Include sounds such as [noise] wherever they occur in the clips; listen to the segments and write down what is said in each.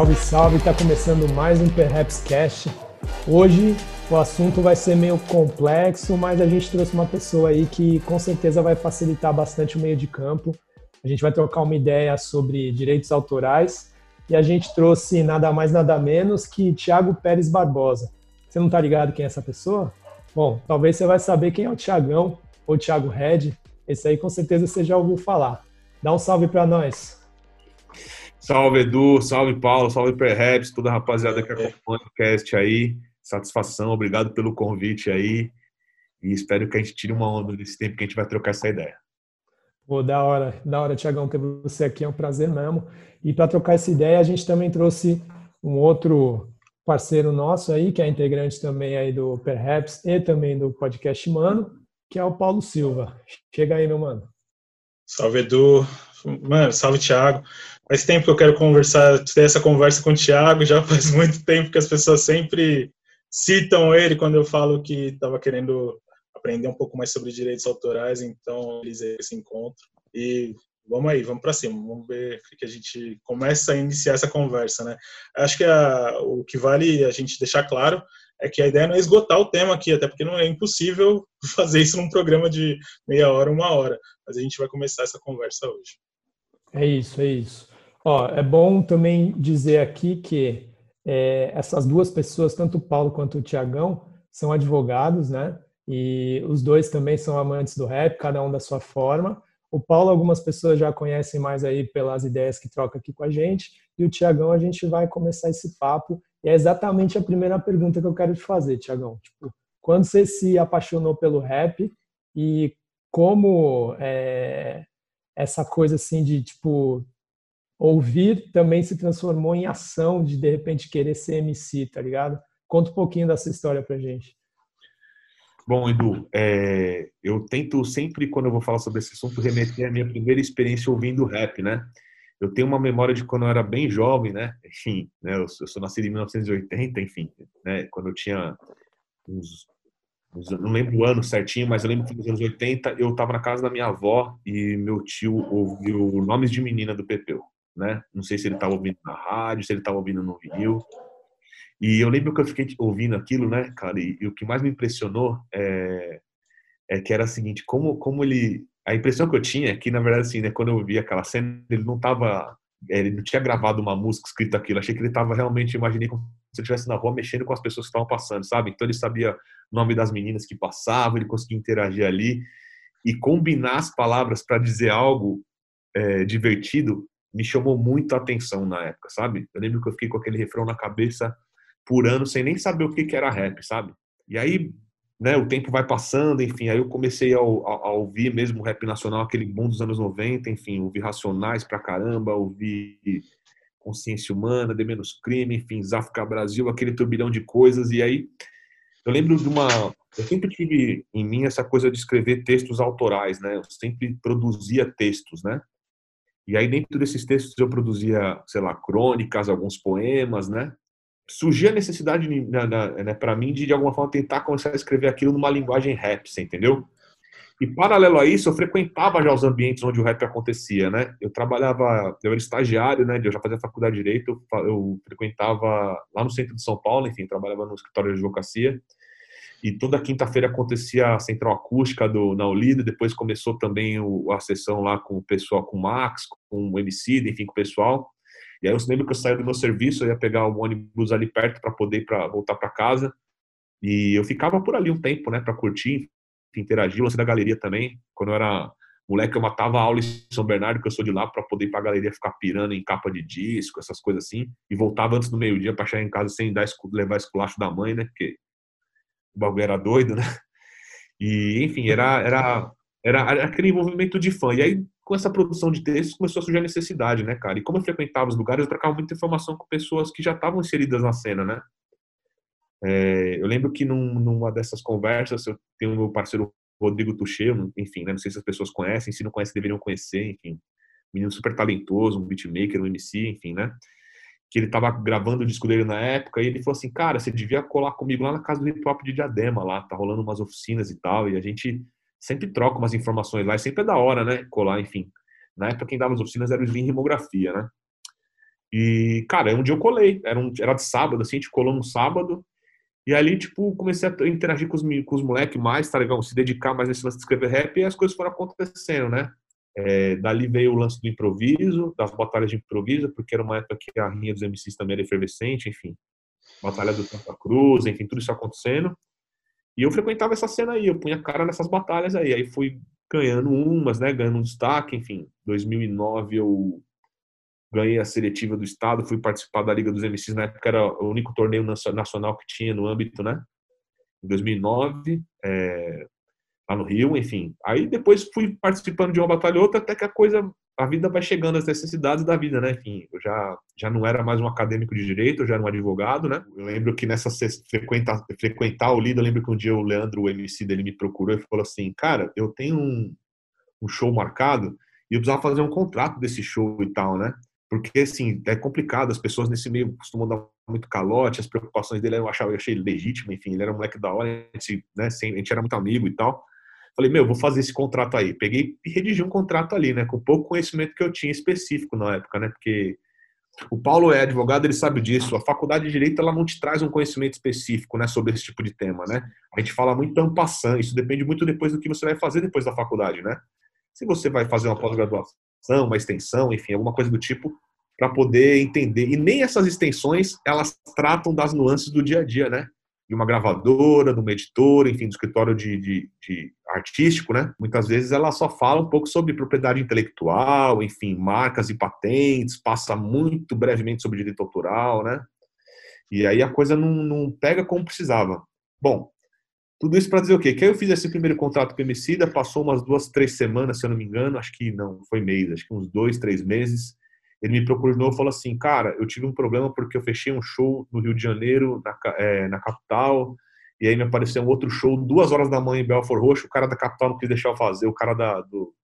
Salve, salve! Está começando mais um Perhaps Cash. Hoje o assunto vai ser meio complexo, mas a gente trouxe uma pessoa aí que com certeza vai facilitar bastante o meio de campo. A gente vai trocar uma ideia sobre direitos autorais e a gente trouxe nada mais nada menos que Tiago Pérez Barbosa. Você não está ligado quem é essa pessoa? Bom, talvez você vai saber quem é o Tiagão ou Thiago Red. Esse aí com certeza você já ouviu falar. Dá um salve para nós. Salve Edu, salve Paulo, salve Perhaps, toda a rapaziada que acompanha o cast aí. Satisfação, obrigado pelo convite aí. E espero que a gente tire uma onda desse tempo que a gente vai trocar essa ideia. Pô, da hora, da hora, Tiagão, ter você aqui, é um prazer mesmo. E para trocar essa ideia, a gente também trouxe um outro parceiro nosso aí, que é integrante também aí do Perhaps e também do podcast Mano, que é o Paulo Silva. Chega aí, meu mano. Salve, Edu. Mano, salve, Thiago. Faz tempo que eu quero conversar, ter essa conversa com o Thiago, já faz [laughs] muito tempo que as pessoas sempre citam ele quando eu falo que estava querendo aprender um pouco mais sobre direitos autorais, então eles esse encontro. E vamos aí, vamos para cima, vamos ver o que a gente começa a iniciar essa conversa, né? Acho que a, o que vale a gente deixar claro é que a ideia não é esgotar o tema aqui, até porque não é impossível [laughs] fazer isso num programa de meia hora, uma hora, mas a gente vai começar essa conversa hoje. É isso, é isso. Ó, é bom também dizer aqui que é, essas duas pessoas, tanto o Paulo quanto o Tiagão, são advogados, né? E os dois também são amantes do rap, cada um da sua forma. O Paulo, algumas pessoas já conhecem mais aí pelas ideias que troca aqui com a gente. E o Tiagão, a gente vai começar esse papo. E é exatamente a primeira pergunta que eu quero te fazer, Tiagão. Tipo, quando você se apaixonou pelo rap e como é, essa coisa assim de, tipo, ouvir também se transformou em ação de de repente querer ser MC, tá ligado? Conta um pouquinho dessa história pra gente. Bom, Edu, é, eu tento sempre, quando eu vou falar sobre esse assunto, remeter à minha primeira experiência ouvindo rap, né? Eu tenho uma memória de quando eu era bem jovem, né? Enfim, né? eu, sou, eu sou nascido em 1980, enfim, né? Quando eu tinha uns, uns, não lembro o ano certinho, mas eu lembro que nos anos 80 eu estava na casa da minha avó e meu tio ouviu Nomes de Menina do Pepeu né? Não sei se ele estava ouvindo na rádio, se ele estava ouvindo no vinil. E eu lembro que eu fiquei ouvindo aquilo, né, cara? E, e o que mais me impressionou é, é, que era o seguinte, como, como ele... A impressão que eu tinha é que, na verdade, assim, né, quando eu vi aquela cena, ele não estava... Ele não tinha gravado uma música escrita aquilo. Achei que ele estava realmente, imaginei como se ele estivesse na rua mexendo com as pessoas que estavam passando, sabe? Então ele sabia o nome das meninas que passavam, ele conseguia interagir ali. E combinar as palavras para dizer algo é, divertido me chamou muito a atenção na época, sabe? Eu lembro que eu fiquei com aquele refrão na cabeça por ano sem nem saber o que, que era rap, sabe? E aí, né, o tempo vai passando, enfim, aí eu comecei a, a, a ouvir mesmo rap nacional, aquele boom dos anos 90, enfim, ouvir Racionais pra caramba, ouvir Consciência Humana, De Menos Crime, enfim, Záfrica Brasil, aquele turbilhão de coisas, e aí eu lembro de uma... Eu sempre tive em mim essa coisa de escrever textos autorais, né? Eu sempre produzia textos, né? E aí, dentro desses textos, eu produzia, sei lá, crônicas, alguns poemas, né? Surgia a necessidade, né, para mim, de, de alguma forma, tentar começar a escrever aquilo numa linguagem rap, você entendeu? E, paralelo a isso, eu frequentava já os ambientes onde o rap acontecia, né? Eu trabalhava, eu era estagiário, né? Eu já fazia faculdade de Direito, eu frequentava lá no centro de São Paulo, enfim, trabalhava no escritório de advocacia. E toda quinta-feira acontecia a central acústica do, na Olinda, depois começou também o, a sessão lá com o pessoal, com o Max, com o MC, enfim, com o pessoal. E aí eu lembro que eu saía do meu serviço, eu ia pegar o ônibus ali perto para poder pra, voltar para casa. E eu ficava por ali um tempo, né, para curtir, interagir, lancei da galeria também. Quando eu era moleque, eu matava aula em São Bernardo, que eu sou de lá, para poder ir para a galeria ficar pirando em capa de disco, essas coisas assim. E voltava antes do meio-dia para chegar em casa sem dar, levar esculacho da mãe, né, porque o bagulho era doido, né? E, enfim, era, era, era, aquele envolvimento de fã. E aí, com essa produção de textos, começou a surgir a necessidade, né, cara? E como eu frequentava os lugares, eu trocava muita informação com pessoas que já estavam inseridas na cena, né? É, eu lembro que num, numa dessas conversas, eu tenho meu parceiro Rodrigo Tuchê, enfim, né, não sei se as pessoas conhecem, se não conhecem, deveriam conhecer, enfim. Menino super talentoso, um beatmaker, um MC, enfim, né? Que ele estava gravando o disco dele na época, e ele falou assim, cara, você devia colar comigo lá na casa do hip hop de Diadema, lá, tá rolando umas oficinas e tal, e a gente sempre troca umas informações lá, e sempre é da hora, né, colar, enfim. Na época quem dava as oficinas era o Slim Rimografia, né. E, cara, um dia eu colei, era, um, era de sábado, assim, a gente colou no sábado, e ali, tipo, comecei a interagir com os, com os moleques mais, tá legal? Se dedicar mais nesse lance de escrever rap e as coisas foram acontecendo, né? É, dali veio o lance do improviso, das batalhas de improviso, porque era uma época que a rinha dos MCs também era efervescente, enfim. Batalha do Santa Cruz, enfim, tudo isso acontecendo. E eu frequentava essa cena aí, eu punha cara nessas batalhas aí. Aí fui ganhando umas, né, ganhando um destaque, enfim. 2009 eu ganhei a seletiva do estado, fui participar da Liga dos MCs, na época era o único torneio nacional que tinha no âmbito, né? Em 2009, é, lá no Rio, enfim. Aí depois fui participando de uma batalha ou outra, até que a coisa, a vida vai chegando às necessidades da vida, né? Enfim, eu já, já não era mais um acadêmico de direito, eu já era um advogado, né? Eu lembro que nessa frequentar, frequentar o Lido, eu lembro que um dia o Leandro, o MC dele, me procurou e falou assim, cara, eu tenho um, um show marcado e eu precisava fazer um contrato desse show e tal, né? porque assim é complicado as pessoas nesse meio costumam dar muito calote as preocupações dele eu achava eu achei legítimo enfim ele era um moleque da hora a gente, né, a gente era muito amigo e tal falei meu vou fazer esse contrato aí peguei e redigi um contrato ali né com pouco conhecimento que eu tinha específico na época né porque o Paulo é advogado ele sabe disso a faculdade de direito ela não te traz um conhecimento específico né sobre esse tipo de tema né a gente fala muito ampassando isso depende muito depois do que você vai fazer depois da faculdade né se você vai fazer uma pós-graduação uma extensão, enfim, alguma coisa do tipo, para poder entender. E nem essas extensões, elas tratam das nuances do dia a dia, né? De uma gravadora, de uma editora, enfim, do escritório de, de, de artístico, né? Muitas vezes ela só fala um pouco sobre propriedade intelectual, enfim, marcas e patentes, passa muito brevemente sobre direito autoral, né? E aí a coisa não, não pega como precisava. Bom, tudo isso para dizer o quê? Que eu fiz esse primeiro contrato com o Emicida, passou umas duas, três semanas, se eu não me engano, acho que não, foi mês, acho que uns dois, três meses. Ele me procurou de novo e falou assim, cara, eu tive um problema porque eu fechei um show no Rio de Janeiro, na, é, na capital, e aí me apareceu um outro show, duas horas da manhã em Belfort Roxo, o cara da capital não quis deixar eu fazer, o cara da, do,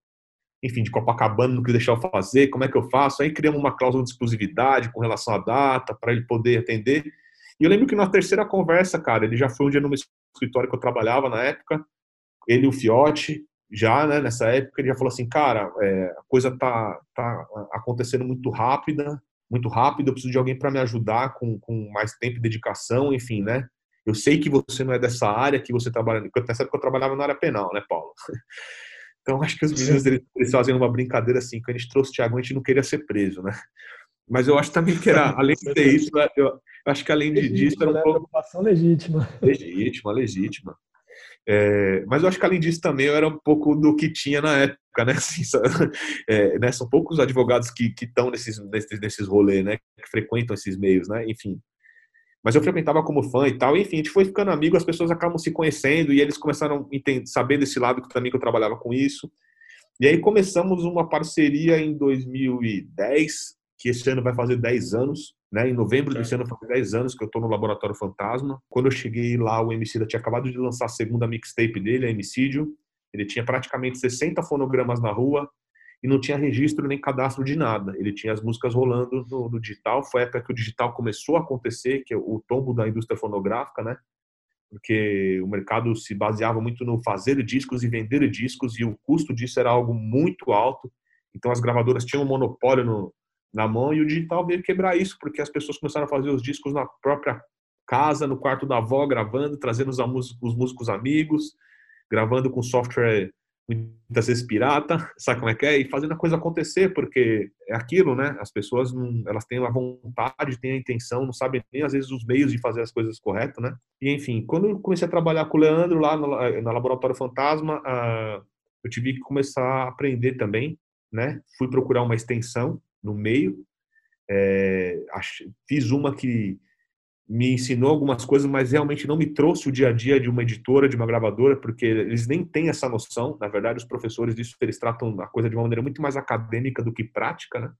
enfim, de Copacabana não quis deixar eu fazer, como é que eu faço? Aí criamos uma cláusula de exclusividade com relação à data, para ele poder atender. E eu lembro que na terceira conversa, cara, ele já foi um dia no escritório que eu trabalhava na época, ele e o Fiote, já né, nessa época, ele já falou assim, cara, é, a coisa tá, tá acontecendo muito rápida, muito rápido, eu preciso de alguém para me ajudar com, com mais tempo e dedicação, enfim, né? Eu sei que você não é dessa área, que você trabalha, sabe que eu trabalhava na área penal, né, Paulo? [laughs] Então, acho que os meninos eles, eles fazem uma brincadeira assim, quando a gente trouxe o Thiago, a gente não queria ser preso, né? Mas eu acho também que era, [laughs] além de ter isso, eu, acho que além legítima, disso era um né? pouco... preocupação legítima. Legítima, legítima. É, mas eu acho que além disso também eu era um pouco do que tinha na época, né? [laughs] Assim, é, né? São poucos advogados que estão nesses, nesses, nesses rolês, né? Que frequentam esses meios, né? Enfim. Mas eu frequentava como fã e tal, enfim, a gente foi ficando amigo, as pessoas acabam se conhecendo e eles começaram a saber desse lado que também que eu trabalhava com isso. E aí começamos uma parceria em 2010, que esse ano vai fazer 10 anos, né? Em novembro desse ano faz 10 anos que eu estou no Laboratório Fantasma. Quando eu cheguei lá, o Emicida tinha acabado de lançar a segunda mixtape dele, a Emicídio. Ele tinha praticamente 60 fonogramas na rua e não tinha registro nem cadastro de nada. Ele tinha as músicas rolando no, no digital. Foi a época que o digital começou a acontecer, que é o tombo da indústria fonográfica, né? Porque o mercado se baseava muito no fazer discos e vender discos e o custo disso era algo muito alto. Então as gravadoras tinham um monopólio no, na mão e o digital veio quebrar isso, porque as pessoas começaram a fazer os discos na própria casa, no quarto da avó, gravando, trazendo os, os músicos amigos, gravando com software muitas vezes pirata, [laughs] sabe como é que é? E fazendo a coisa acontecer, porque é aquilo, né? As pessoas não, elas têm a vontade, têm a intenção, não sabem nem às vezes os meios de fazer as coisas corretas, né? E enfim, quando eu comecei a trabalhar com o Leandro lá no, no Laboratório Fantasma, uh, eu tive que começar a aprender também, né? Fui procurar uma extensão no meio. É, fiz uma que me ensinou algumas coisas, mas realmente não me trouxe o dia a dia de uma editora, de uma gravadora, porque eles nem têm essa noção. Na verdade, os professores disso eles tratam a coisa de uma maneira muito mais acadêmica do que prática, né?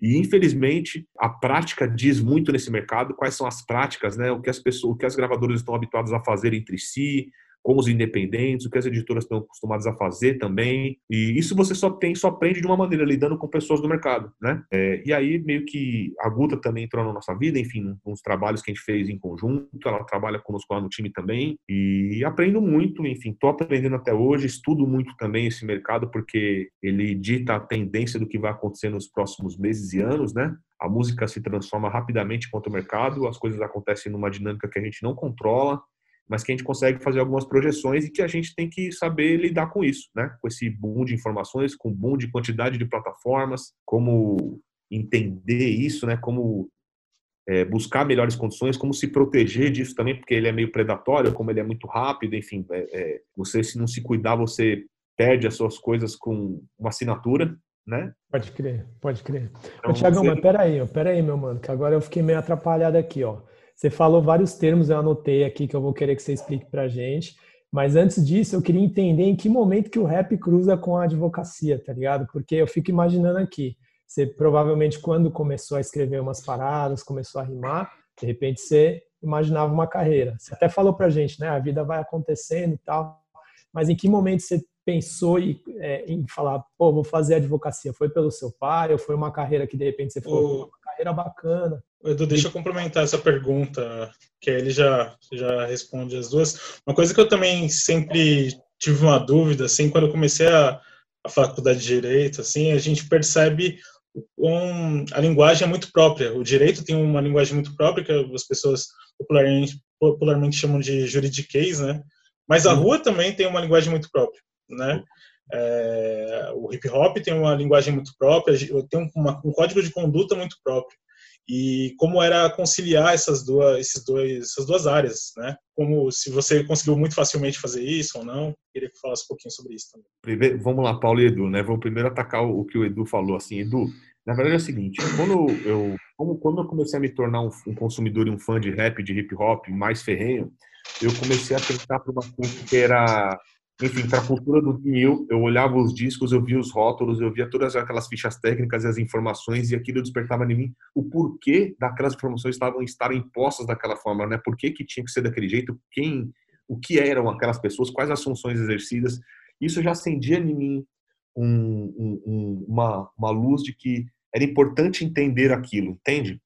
E infelizmente a prática diz muito nesse mercado. Quais são as práticas, né? O que as pessoas, o que as gravadoras estão habituadas a fazer entre si, com os independentes, o que as editoras estão acostumadas a fazer também. E isso você só tem, só aprende de uma maneira, lidando com pessoas do mercado, né? É, e aí, meio que a Guta também entrou na nossa vida, enfim, uns trabalhos que a gente fez em conjunto, ela trabalha conosco lá no time também, e aprendo muito, enfim, tô aprendendo até hoje, estudo muito também esse mercado, porque ele dita a tendência do que vai acontecer nos próximos meses e anos, né? a música se transforma rapidamente quanto ao mercado, as coisas acontecem numa dinâmica que a gente não controla, mas que a gente consegue fazer algumas projeções e que a gente tem que saber lidar com isso, né? Com esse boom de informações, com boom de quantidade de plataformas, como entender isso, né? Como é, buscar melhores condições, como se proteger disso também, porque ele é meio predatório, como ele é muito rápido, enfim, é, é, você se não se cuidar, você perde as suas coisas com uma assinatura, né? Pode crer, pode crer. Então, Ô, Tiagão, você... mas peraí, peraí, meu mano, que agora eu fiquei meio atrapalhado aqui, ó. Você falou vários termos, eu anotei aqui que eu vou querer que você explique pra gente. Mas antes disso, eu queria entender em que momento que o rap cruza com a advocacia, tá ligado? Porque eu fico imaginando aqui, você provavelmente quando começou a escrever umas paradas, começou a rimar, de repente você imaginava uma carreira. Você até falou pra gente, né? A vida vai acontecendo e tal. Mas em que momento você pensou em, é, em falar, pô, vou fazer advocacia? Foi pelo seu pai ou foi uma carreira que de repente você falou, uma carreira bacana? Edu, deixa eu complementar essa pergunta, que ele já, já responde as duas. Uma coisa que eu também sempre tive uma dúvida, assim, quando eu comecei a, a faculdade de Direito, assim, a gente percebe um, a linguagem é muito própria. O direito tem uma linguagem muito própria, que as pessoas popularmente, popularmente chamam de juridiquês, né? Mas a uhum. rua também tem uma linguagem muito própria, né? É, o hip hop tem uma linguagem muito própria, tem uma, um código de conduta muito próprio. E como era conciliar essas duas, esses dois, essas duas áreas, né? Como se você conseguiu muito facilmente fazer isso ou não? Queria que falasse um pouquinho sobre isso também. Primeiro, vamos lá, Paulo e Edu, né? Vamos primeiro atacar o que o Edu falou. Assim, Edu, na verdade é o seguinte: quando eu, quando eu comecei a me tornar um, um consumidor e um fã de rap, de hip hop mais ferrenho, eu comecei a tentar para uma coisa que era enfim, para a cultura do vinil, eu olhava os discos, eu via os rótulos, eu via todas aquelas fichas técnicas e as informações, e aquilo despertava em mim o porquê daquelas informações estavam estar impostas daquela forma, né? Por que, que tinha que ser daquele jeito, quem, o que eram aquelas pessoas, quais as funções exercidas. Isso já acendia em mim um, um, uma, uma luz de que era importante entender aquilo, entende?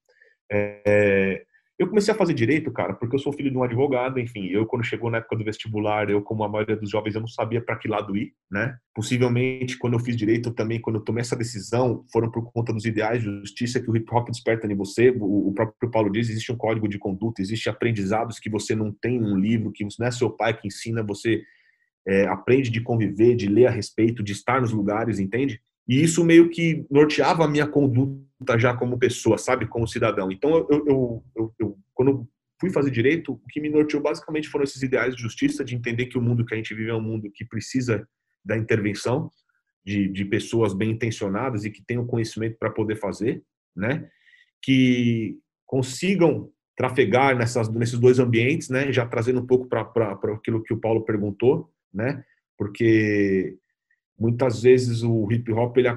É, eu comecei a fazer direito, cara, porque eu sou filho de um advogado, enfim, eu quando chegou na época do vestibular, eu como a maioria dos jovens, eu não sabia para que lado ir, né? Possivelmente, quando eu fiz direito, também, quando eu tomei essa decisão, foram por conta dos ideais de justiça que o hip hop desperta em você. O, próprio Paulo diz, existe um código de conduta, existe aprendizados que você não tem num livro, que não é seu pai que ensina, você é, aprende de conviver, de ler a respeito, de estar nos lugares, entende? E isso meio que norteava a minha conduta já como pessoa, sabe? Como cidadão. Então, eu, eu, eu, eu quando fui fazer direito, o que me norteou basicamente foram esses ideais de justiça, de entender que o mundo que a gente vive é um mundo que precisa da intervenção de, de pessoas bem intencionadas e que tenham conhecimento para poder fazer, né? Que consigam trafegar nessas, nesses dois ambientes, né? Já trazendo um pouco para aquilo que o Paulo perguntou, né? Porque muitas vezes o hip hop ele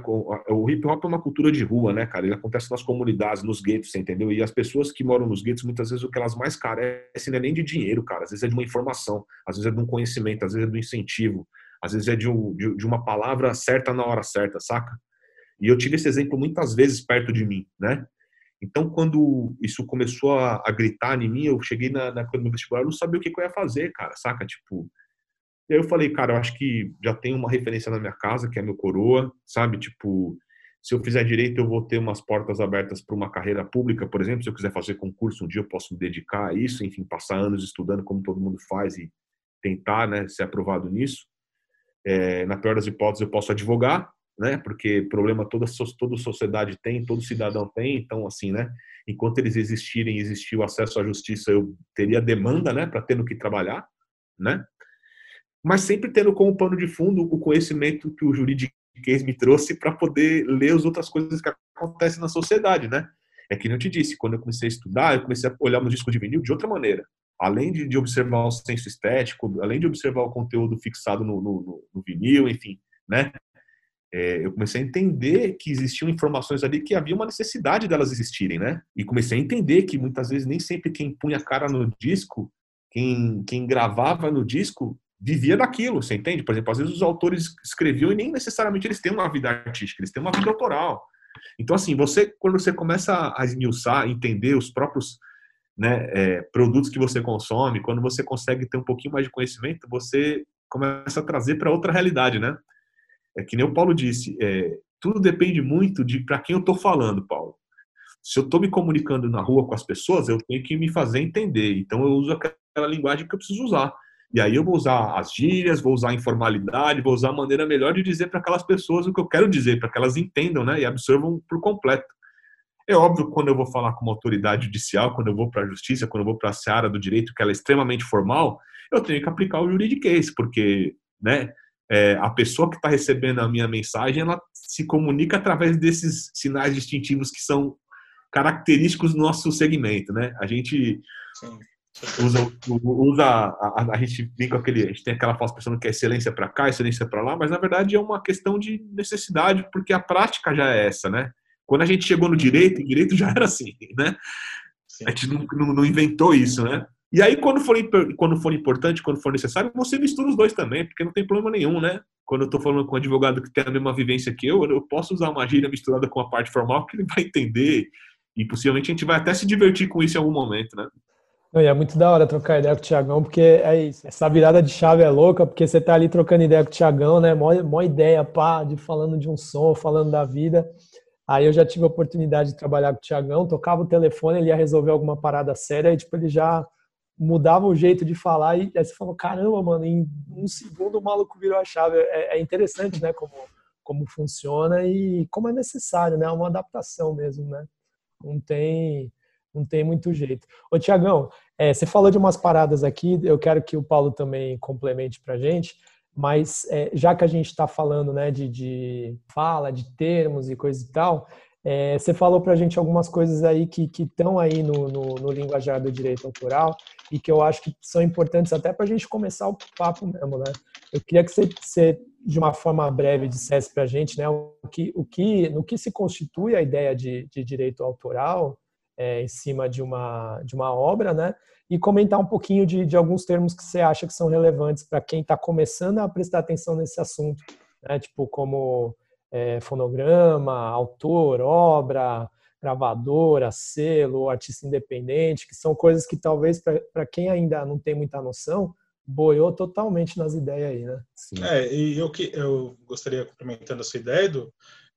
o hip hop é uma cultura de rua né cara? Ele acontece nas comunidades nos guetos entendeu? E as pessoas que moram nos guetos muitas vezes o que elas mais carecem não é nem de dinheiro cara. Às vezes é de uma informação às vezes é de um conhecimento às vezes é do incentivo às vezes é de, um, de, de uma palavra certa na hora certa saca? E eu tive esse exemplo muitas vezes perto de mim né? Então quando isso começou a, a gritar em mim eu cheguei na, na época do meu vestibular eu não sabia o que, que eu ia fazer cara saca? Tipo e aí eu falei, cara, eu acho que já tem uma referência na minha casa, que é meu coroa, sabe? Tipo, se eu fizer direito, eu vou ter umas portas abertas para uma carreira pública, por exemplo. Se eu quiser fazer concurso um dia, eu posso me dedicar a isso, enfim, passar anos estudando como todo mundo faz e tentar né, ser aprovado nisso. É, na pior das hipóteses, eu posso advogar, né? Porque problema toda toda sociedade tem, todo cidadão tem. Então, assim, né? Enquanto eles existirem, existir o acesso à justiça, eu teria demanda, né? Para ter no que trabalhar, né? Mas sempre tendo como pano de fundo o conhecimento que o juridiquês me trouxe para poder ler as outras coisas que acontecem na sociedade, né? É que eu te disse, quando eu comecei a estudar, eu comecei a olhar meus discos de vinil de outra maneira. Além de, de observar o senso estético, além de observar o conteúdo fixado no, no, no vinil, enfim, né? É, eu comecei a entender que existiam informações ali que havia uma necessidade delas existirem, né? E comecei a entender que muitas vezes nem sempre quem punha a cara no disco, quem, quem gravava no disco, vivia daquilo, você entende? Por exemplo, às vezes os autores escreviam e nem necessariamente eles têm uma vida artística, eles têm uma vida autoral. Então, assim, você, quando você começa a esmiuçar, entender os próprios né, é, produtos que você consome, quando você consegue ter um pouquinho mais de conhecimento, você começa a trazer para outra realidade, né? É que nem o Paulo disse, é, tudo depende muito de para quem eu estou falando, Paulo. Se eu estou me comunicando na rua com as pessoas, eu tenho que me fazer entender. Então eu uso aquela linguagem que eu preciso usar. E aí eu vou usar as gírias, vou usar a informalidade, vou usar a maneira melhor de dizer para aquelas pessoas o que eu quero dizer, para que elas entendam né, e absorvam por completo. É óbvio que quando eu vou falar com uma autoridade judicial, quando eu vou para a justiça, quando eu vou para a seara do direito, que ela é extremamente formal, eu tenho que aplicar o juridiquês, porque né, é, a pessoa que está recebendo a minha mensagem, ela se comunica através desses sinais distintivos que são característicos do nosso segmento, né? A gente Sim. Usa, usa a, a, gente vem com aquele, a gente tem aquela falsa pensando que é excelência para cá, excelência para lá, mas na verdade é uma questão de necessidade, porque a prática já é essa, né? Quando a gente chegou no direito, o direito já era assim, né? Sim. A gente não, não, não inventou isso, né? E aí, quando for, quando for importante, quando for necessário, você mistura os dois também, porque não tem problema nenhum, né? Quando eu estou falando com um advogado que tem a mesma vivência que eu, eu posso usar uma gíria misturada com a parte formal que ele vai entender e possivelmente a gente vai até se divertir com isso em algum momento, né? Não, e é muito da hora trocar ideia com o Tiagão, porque é isso. Essa virada de chave é louca, porque você tá ali trocando ideia com o Tiagão, né? Mó, mó ideia, pá, de falando de um som, falando da vida. Aí eu já tive a oportunidade de trabalhar com o Tiagão, tocava o telefone, ele ia resolver alguma parada séria, e tipo, ele já mudava o jeito de falar e aí você falou, caramba, mano, em um segundo o maluco virou a chave. É, é interessante, né, como, como funciona e como é necessário, né, é uma adaptação mesmo, né. Não tem, não tem muito jeito. Ô, Tiagão, é, você falou de umas paradas aqui, eu quero que o Paulo também complemente pra gente, mas é, já que a gente está falando, né, de, de fala, de termos e coisa e tal, é, você falou para a gente algumas coisas aí que estão aí no, no, no, linguajar do direito autoral e que eu acho que são importantes até para a gente começar o papo mesmo, né? Eu queria que você, você de uma forma breve, dissesse para a gente né, o que, o que, no que se constitui a ideia de, de direito autoral é, em cima de uma, de uma obra, né? E comentar um pouquinho de, de alguns termos que você acha que são relevantes para quem está começando a prestar atenção nesse assunto, né? Tipo, como é, fonograma, autor, obra, gravadora, selo, artista independente, que são coisas que talvez para quem ainda não tem muita noção, boiou totalmente nas ideias aí, né? Sim. É, e eu que eu gostaria complementando a sua ideia do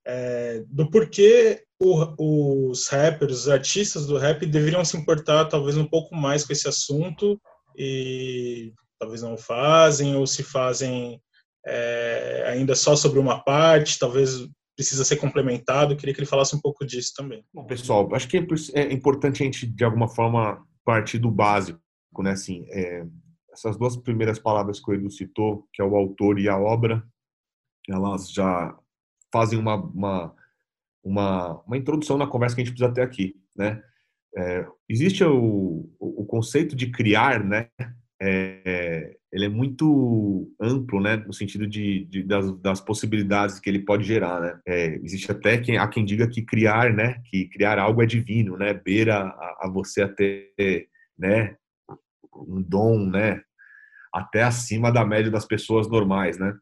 é, do porquê o, os rappers, os artistas do rap deveriam se importar talvez um pouco mais com esse assunto e talvez não fazem ou se fazem é, ainda só sobre uma parte, talvez precisa ser complementado. Queria que ele falasse um pouco disso também. Bom, pessoal, acho que é importante a gente, de alguma forma, partir do básico, né? Assim, é, essas duas primeiras palavras que o Edu citou, que é o autor e a obra, elas já fazem uma, uma, uma, uma introdução na conversa que a gente precisa ter aqui, né? É, existe o, o, conceito de criar, né? É, ele é muito amplo, né, no sentido de, de das, das, possibilidades que ele pode gerar, né. É, existe até quem há quem diga que criar, né, que criar algo é divino, né, beira a, a você até, né, um dom, né, até acima da média das pessoas normais, né.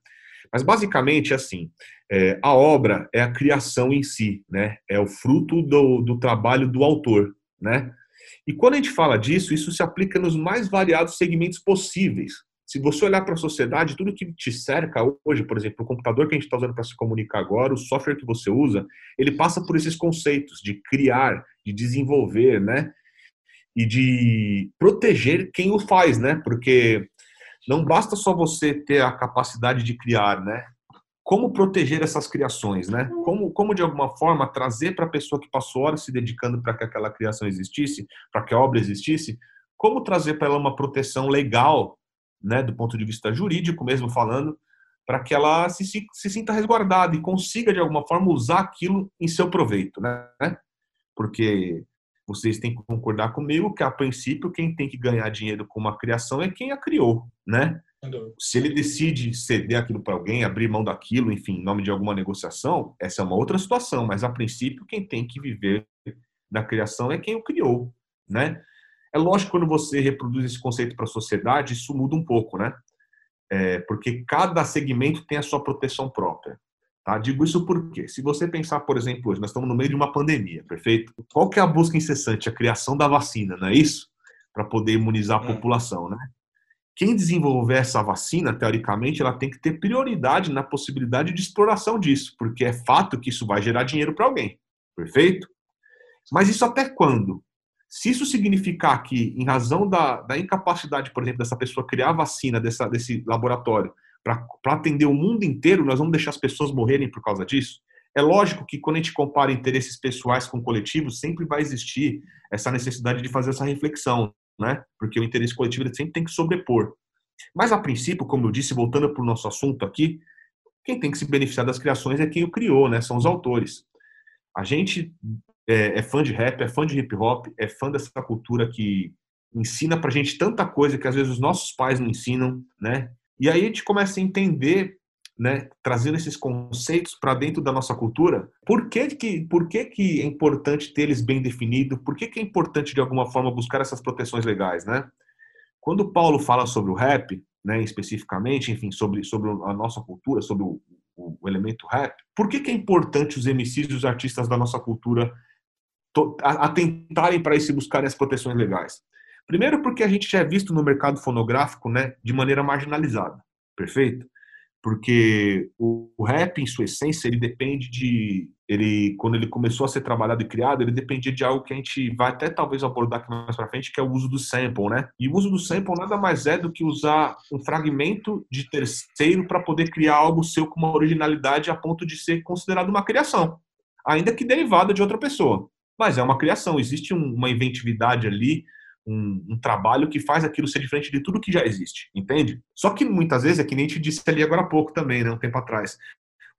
Mas basicamente assim, é, a obra é a criação em si, né, é o fruto do, do trabalho do autor, né. E quando a gente fala disso, isso se aplica nos mais variados segmentos possíveis, se você olhar para a sociedade, tudo que te cerca hoje, por exemplo, o computador que a gente está usando para se comunicar agora, o software que você usa, ele passa por esses conceitos de criar, de desenvolver, né? E de proteger quem o faz, né? Porque não basta só você ter a capacidade de criar, né? Como proteger essas criações, né? Como, como de alguma forma trazer para a pessoa que passou horas se dedicando para que aquela criação existisse, para que a obra existisse, como trazer para ela uma proteção legal né, do ponto de vista jurídico mesmo falando, para que ela se, se, se, sinta resguardada e consiga, de alguma forma, usar aquilo em seu proveito, né? Porque vocês têm que concordar comigo que, a princípio, quem tem que ganhar dinheiro com uma criação é quem a criou, né? Se ele decide ceder aquilo para alguém, abrir mão daquilo, enfim, em nome de alguma negociação, essa é uma outra situação, mas, a princípio, quem tem que viver da criação é quem o criou, né? É lógico que quando você reproduz esse conceito para a sociedade, isso muda um pouco, né? É, porque cada segmento tem a sua proteção própria. Tá? Digo isso porque, se você pensar, por exemplo, hoje nós estamos no meio de uma pandemia, perfeito? Qual que é a busca incessante? A criação da vacina, não é isso? Para poder imunizar a é. população, né? Quem desenvolver essa vacina, teoricamente, ela tem que ter prioridade na possibilidade de exploração disso, porque é fato que isso vai gerar dinheiro para alguém, perfeito? Mas isso até quando? Se isso significar que, em razão da, da incapacidade, por exemplo, dessa pessoa criar a vacina dessa, desse laboratório para atender o mundo inteiro, nós vamos deixar as pessoas morrerem por causa disso? É lógico que quando a gente compara interesses pessoais com coletivos, sempre vai existir essa necessidade de fazer essa reflexão, né? Porque o interesse coletivo sempre tem que sobrepor. Mas, a princípio, como eu disse, voltando para o nosso assunto aqui, quem tem que se beneficiar das criações é quem o criou, né? São os autores. A gente é, é fã de rap, é fã de hip hop, é fã dessa cultura que ensina pra gente tanta coisa que às vezes os nossos pais não ensinam, né? E aí a gente começa a entender, né, trazendo esses conceitos para dentro da nossa cultura, por que que, por que que é importante ter eles bem definidos, por que que é importante de alguma forma buscar essas proteções legais, né? Quando Paulo fala sobre o rap, né, especificamente, enfim, sobre, sobre a nossa cultura, sobre o, o, o elemento rap, por que que é importante os MCs e os artistas da nossa cultura atentarem para isso e buscarem as proteções legais? Primeiro, porque a gente já é visto no mercado fonográfico né, de maneira marginalizada, perfeito? Porque o, o rap, em sua essência, ele depende de. Ele, quando ele começou a ser trabalhado e criado, ele dependia de algo que a gente vai até talvez abordar aqui mais para frente, que é o uso do sample, né? E o uso do sample nada mais é do que usar um fragmento de terceiro para poder criar algo seu com uma originalidade a ponto de ser considerado uma criação, ainda que derivada de outra pessoa mas é uma criação, existe um, uma inventividade ali, um, um, trabalho que faz aquilo ser diferente de tudo que já existe, entende? Só que muitas vezes, é que nem te disse ali agora há pouco também, né, um tempo atrás,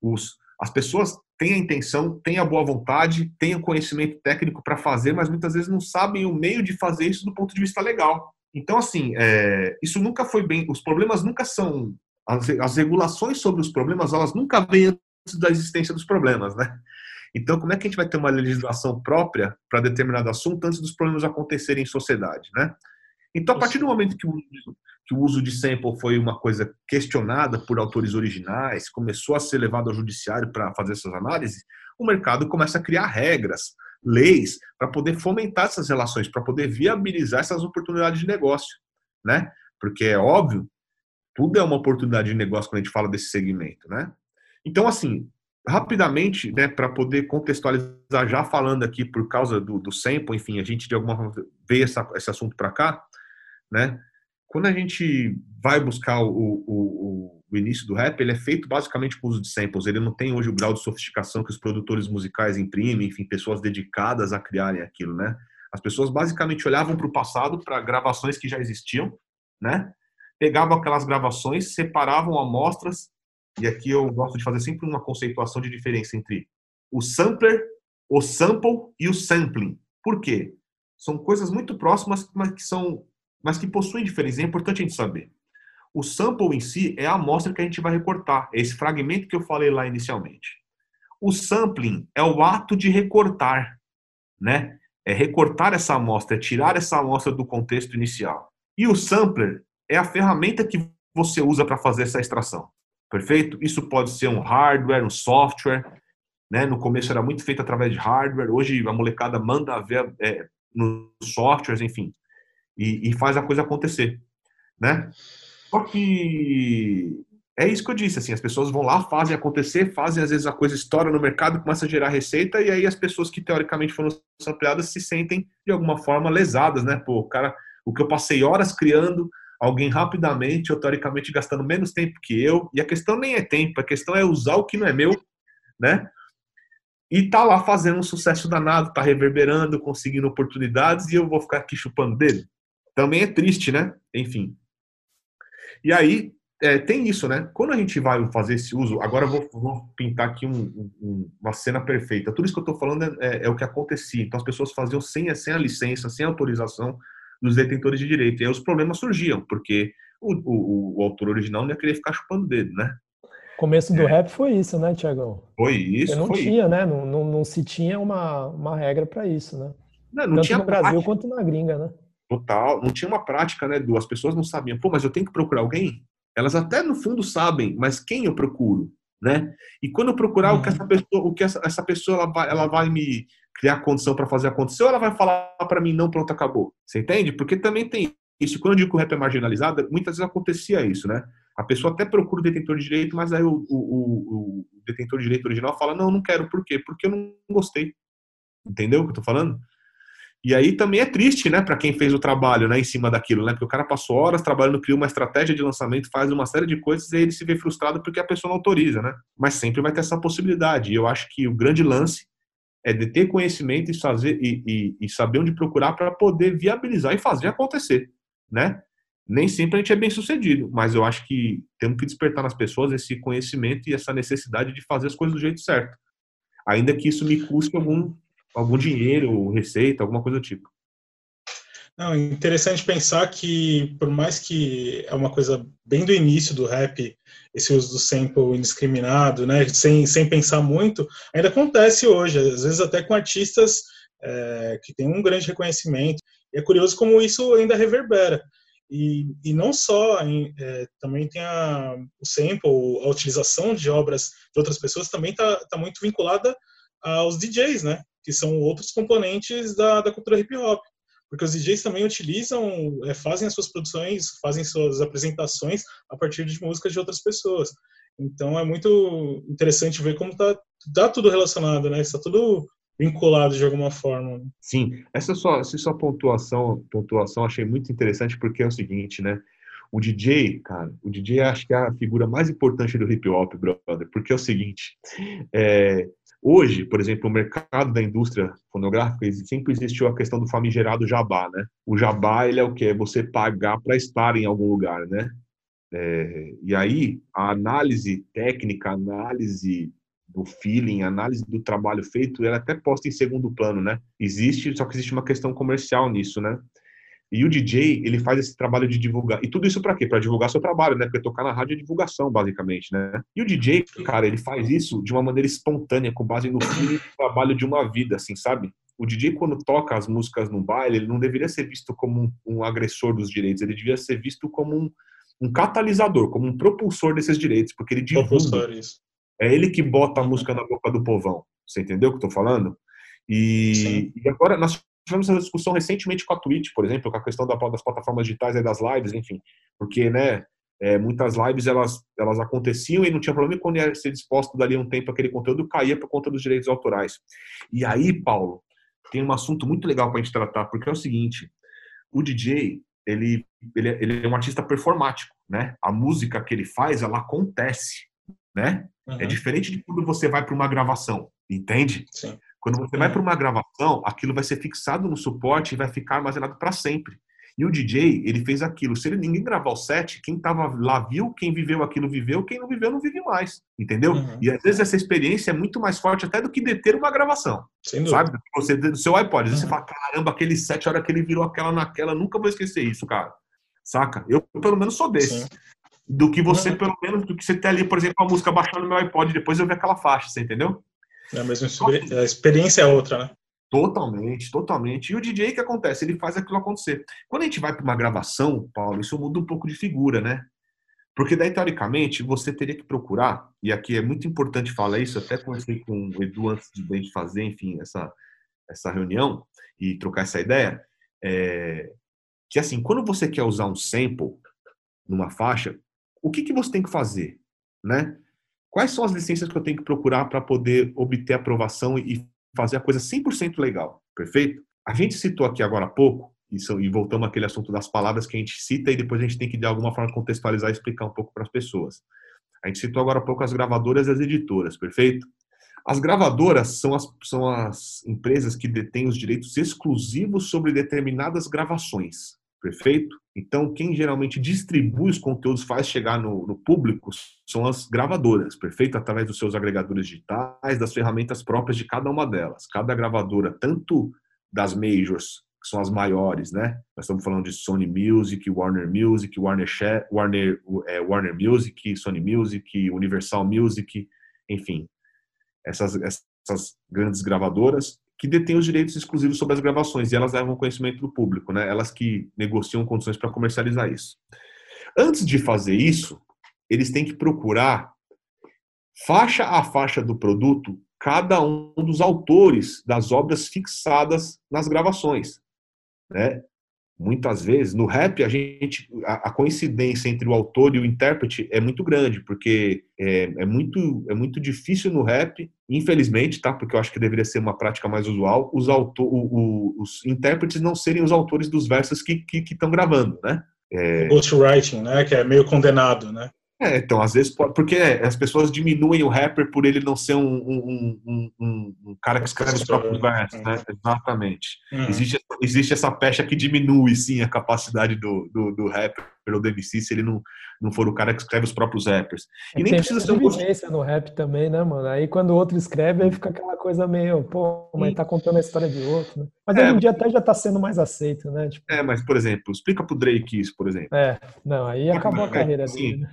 os, as pessoas têm a intenção, têm a boa vontade, têm o conhecimento técnico para fazer, mas muitas vezes não sabem o meio de fazer isso do ponto de vista legal. Então, assim, é, isso nunca foi bem, os problemas nunca são, as, as regulações sobre os problemas, elas nunca vêm antes da existência dos problemas, né? Então, como é que a gente vai ter uma legislação própria para determinado assunto antes dos problemas acontecerem em sociedade, né? Então, a partir do momento que o, que o uso de sample foi uma coisa questionada por autores originais, começou a ser levado ao judiciário para fazer essas análises, o mercado começa a criar regras, leis, para poder fomentar essas relações, para poder viabilizar essas oportunidades de negócio, né? Porque é óbvio, tudo é uma oportunidade de negócio quando a gente fala desse segmento, né? Então, assim, rapidamente, né, para poder contextualizar, já falando aqui por causa do, do sample, enfim, a gente de alguma forma veio essa, esse assunto para cá, né? Quando a gente vai buscar o, o, o, início do rap, ele é feito basicamente com uso de samples. Ele não tem hoje o grau de sofisticação que os produtores musicais imprimem, enfim, pessoas dedicadas a criarem aquilo, né? As pessoas basicamente olhavam para o passado, para gravações que já existiam, né? Pegavam aquelas gravações, separavam amostras e aqui eu gosto de fazer sempre uma conceituação de diferença entre o sampler, o sample e o sampling. Por quê? São coisas muito próximas, mas que são, mas que possuem diferença. É importante a gente saber. O sample em si é a amostra que a gente vai recortar, é esse fragmento que eu falei lá inicialmente. O sampling é o ato de recortar, né? É recortar essa amostra, é tirar essa amostra do contexto inicial. E o sampler é a ferramenta que você usa para fazer essa extração. Perfeito? Isso pode ser um hardware, um software. Né? No começo era muito feito através de hardware, hoje a molecada manda ver é, nos softwares, enfim, e, e, faz a coisa acontecer. Né? Só que é isso que eu disse, assim, as pessoas vão lá, fazem acontecer, fazem, às vezes a coisa estoura no mercado, começa a gerar receita, e aí as pessoas que teoricamente foram ampliadas se sentem, de alguma forma, lesadas, né? Pô, cara, o que eu passei horas criando, alguém rapidamente ou teoricamente gastando menos tempo que eu. E a questão nem é tempo, a questão é usar o que não é meu, né? E tá lá fazendo um sucesso danado, tá reverberando, conseguindo oportunidades e eu vou ficar aqui chupando dele. Também é triste, né? Enfim. E aí é, tem isso, né? Quando a gente vai fazer esse uso, agora eu vou, vou pintar aqui um, um, uma cena perfeita. Tudo isso que eu estou falando é, é, é, o que acontecia. Então as pessoas faziam sem, sem a licença, sem a autorização, dos detentores de direito. E aí os problemas surgiam, porque o, o, o autor original não ia querer ficar chupando o dedo, né? O começo do é. rap foi isso, né, Tiagão? Foi isso. não tinha, isso. né? Não, não, não, se tinha uma, uma regra para isso, né? Não, não Tanto tinha no Brasil prática. quanto na gringa, né? Total. Não tinha uma prática, né, As pessoas não sabiam. Pô, mas eu tenho que procurar alguém? Elas até no fundo sabem, mas quem eu procuro? Né? E quando eu procurar uhum. o que essa pessoa, o que essa, essa pessoa ela vai, ela vai me criar condição para fazer acontecer, ou ela vai falar para mim, não, pronto, acabou. Você entende? Porque também tem isso. Quando eu digo que o rap é marginalizado, muitas vezes acontecia isso, né? A pessoa até procura o detentor de direito, mas aí o, o, o, detentor de direito original fala, não, não quero. Por quê? Porque eu não gostei. Entendeu o que eu tô falando? E aí também é triste, né, para quem fez o trabalho, né, em cima daquilo, né? Porque o cara passou horas trabalhando, cria uma estratégia de lançamento, faz uma série de coisas e aí ele se vê frustrado porque a pessoa não autoriza, né? Mas sempre vai ter essa possibilidade. E eu acho que o grande lance é de ter conhecimento e fazer e, e, e saber onde procurar para poder viabilizar e fazer acontecer, né? Nem sempre a gente é bem sucedido, mas eu acho que temos que despertar nas pessoas esse conhecimento e essa necessidade de fazer as coisas do jeito certo, ainda que isso me custe algum algum dinheiro, receita, alguma coisa do tipo. Não, interessante pensar que, por mais que é uma coisa bem do início do rap, esse uso do sample indiscriminado, né, sem, sem pensar muito, ainda acontece hoje, às vezes até com artistas é, que têm um grande reconhecimento. E é curioso como isso ainda reverbera. E, e não só, em, é, também tem a, o sample, a utilização de obras de outras pessoas também está tá muito vinculada aos DJs, né? Que são outros componentes da, da cultura hip hop porque os DJs também utilizam, é, fazem as suas produções, fazem suas apresentações a partir de músicas de outras pessoas. Então é muito interessante ver como tá, tá tudo relacionado, né? Está tudo vinculado de alguma forma. Sim, essa sua, essa sua pontuação, pontuação achei muito interessante porque é o seguinte, né? O DJ, cara, o DJ acho que é a figura mais importante do hip hop, brother, porque é o seguinte, é, Hoje, por exemplo, o mercado da indústria fonográfica sempre existiu a questão do famigerado jabá, né? O jabá ele é o que é você pagar para estar em algum lugar, né? É, e aí a análise técnica, a análise do feeling, a análise do trabalho feito, ela é até posta em segundo plano, né? Existe, só que existe uma questão comercial nisso, né? E o DJ, ele faz esse trabalho de divulgar. E tudo isso para quê? Para divulgar seu trabalho, né? Porque tocar na rádio é divulgação, basicamente, né? E o DJ, cara, ele faz isso de uma maneira espontânea, com base no trabalho de uma vida, assim, sabe? O DJ, quando toca as músicas no baile, ele não deveria ser visto como um, um agressor dos direitos, ele devia ser visto como um, um catalisador, como um propulsor desses direitos, porque ele divulga. É ele que bota a música na boca do povão. Você entendeu o que eu tô falando? E, e agora nós tivemos essa discussão recentemente com a Twitch, por exemplo, com a questão das plataformas digitais e das lives, enfim, porque, né, é, muitas lives elas, elas aconteciam e não tinha problema quando ia ser disposto dali um tempo aquele conteúdo caía por conta dos direitos autorais. E aí, Paulo, tem um assunto muito legal para a gente tratar, porque é o seguinte, o DJ, ele, ele, ele é um artista performático, né? A música que ele faz, ela acontece, né? É uhum. É diferente de quando você vai para uma gravação, entende? Sim. Quando você vai para uma gravação, aquilo vai ser fixado no suporte e vai ficar armazenado para sempre. E o DJ, ele fez aquilo. Se ele, ninguém gravar o set, quem estava lá viu, quem viveu aquilo viveu, quem não viveu não vive mais. Entendeu? Uhum. E às vezes essa experiência é muito mais forte até do que deter uma gravação. Sem sabe? Você do seu iPod, uhum. você fala, caramba, aquele set, a hora que ele virou aquela naquela, nunca vou esquecer isso, cara. Saca? Eu pelo menos sou desse. Sim. Do que você, uhum. pelo menos, do que você ter ali, por exemplo, a música baixando no meu iPod, depois eu ver aquela faixa, você entendeu? É a experiência é outra, né? Totalmente, totalmente. E o DJ, que acontece? Ele faz aquilo acontecer. Quando a gente vai para uma gravação, Paulo, isso muda um pouco de figura, né? Porque daí, teoricamente, você teria que procurar, e aqui é muito importante falar isso, até conversei com o Edu antes de a gente fazer, enfim, essa, essa reunião e trocar essa ideia, é, que assim, quando você quer usar um sample numa faixa, o que, que você tem que fazer, né? Quais são as licenças que eu tenho que procurar para poder obter aprovação e fazer a coisa 100% legal? Perfeito? A gente citou aqui agora há pouco, e voltamos àquele assunto das palavras que a gente cita e depois a gente tem que de alguma forma contextualizar e explicar um pouco para as pessoas. A gente citou agora há pouco as gravadoras e as editoras, perfeito? As gravadoras são as, são as empresas que detêm os direitos exclusivos sobre determinadas gravações. Perfeito? Então, quem geralmente distribui os conteúdos, faz chegar no, no, público, são as gravadoras, perfeito? Através dos seus agregadores digitais, das ferramentas próprias de cada uma delas. Cada gravadora, tanto das majors, que são as maiores, né? Nós estamos falando de Sony Music, Warner Music, Warner, Warner, é, Warner Music, Sony Music, Universal Music, enfim. Essas, essas grandes gravadoras que detêm os direitos exclusivos sobre as gravações e elas levam conhecimento do público, né? Elas que negociam condições para comercializar isso. Antes de fazer isso, eles têm que procurar faixa a faixa do produto cada um dos autores das obras fixadas nas gravações, né? Muitas vezes, no rap, a gente a, coincidência entre o autor e o intérprete é muito grande, porque é, é, muito, é muito difícil no rap, infelizmente, tá? Porque eu acho que deveria ser uma prática mais usual, os, autor, o, o, os intérpretes não serem os autores dos versos que estão gravando, né? É... Ghostwriting, né? Que é meio condenado, né? É, então, às vezes, pode, porque as pessoas diminuem o rapper por ele não ser um, um, um, um, um cara que escreve os próprios versos, né? Exatamente. Uhum. Existe, existe essa pecha que diminui, sim, a capacidade do, do, do rapper do MC se ele não, não for o cara que escreve os próprios rappers. E é, nem precisa ser um... Tem no rap também, né, mano? Aí quando o outro escreve, aí fica aquela coisa meio, pô, mas tá contando a história de outro, né? Mas é, hoje em dia até já tá sendo mais aceito, né? Tipo... É, mas, por exemplo, explica pro Drake isso, por exemplo. É, não, aí acabou a carreira é, dele. Né?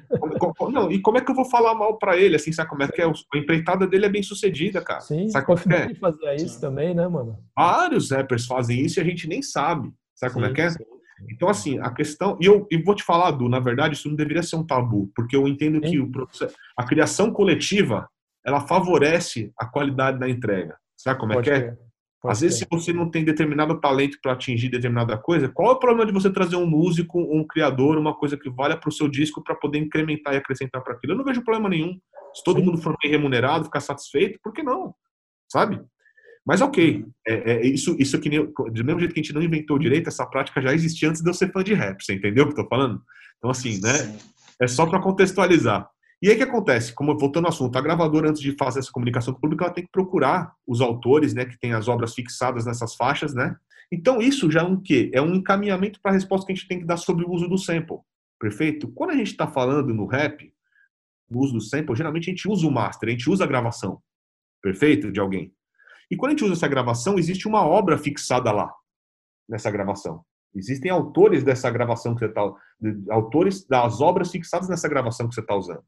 Não, e como é que eu vou falar mal pra ele, assim, sabe como é que é? A empreitada dele é bem sucedida, cara. Sim, sabe como é? é? fazia isso também, né, mano? Vários rappers fazem isso e a gente nem sabe. Sabe sim, como é que é? Sim. Então, assim, a questão. E eu, eu vou te falar, Du, na verdade, isso não deveria ser um tabu, porque eu entendo que o processo, a criação coletiva ela favorece a qualidade da entrega. Sabe como é Pode que é? Às vezes, se você não tem determinado talento para atingir determinada coisa, qual é o problema de você trazer um músico, um criador, uma coisa que valha para o seu disco para poder incrementar e acrescentar para aquilo? Eu não vejo problema nenhum. Se todo Sim. mundo for bem remunerado, ficar satisfeito, por que não? Sabe? Mas ok, é, é, isso, isso que nem, do mesmo jeito que a gente não inventou direito, essa prática já existia antes de eu ser fã de rap, você entendeu o que eu tô falando? Então, assim, né? É só para contextualizar. E aí o que acontece? Como voltando ao assunto, a gravadora, antes de fazer essa comunicação pública, ela tem que procurar os autores, né, que tem as obras fixadas nessas faixas, né? Então, isso já é um quê? É um encaminhamento para a resposta que a gente tem que dar sobre o uso do sample. Perfeito? Quando a gente está falando no rap, no uso do sample, geralmente a gente usa o master, a gente usa a gravação. Perfeito? De alguém. E quando a gente usa essa gravação, existe uma obra fixada lá, nessa gravação. Existem autores dessa gravação que você está. autores das obras fixadas nessa gravação que você está usando.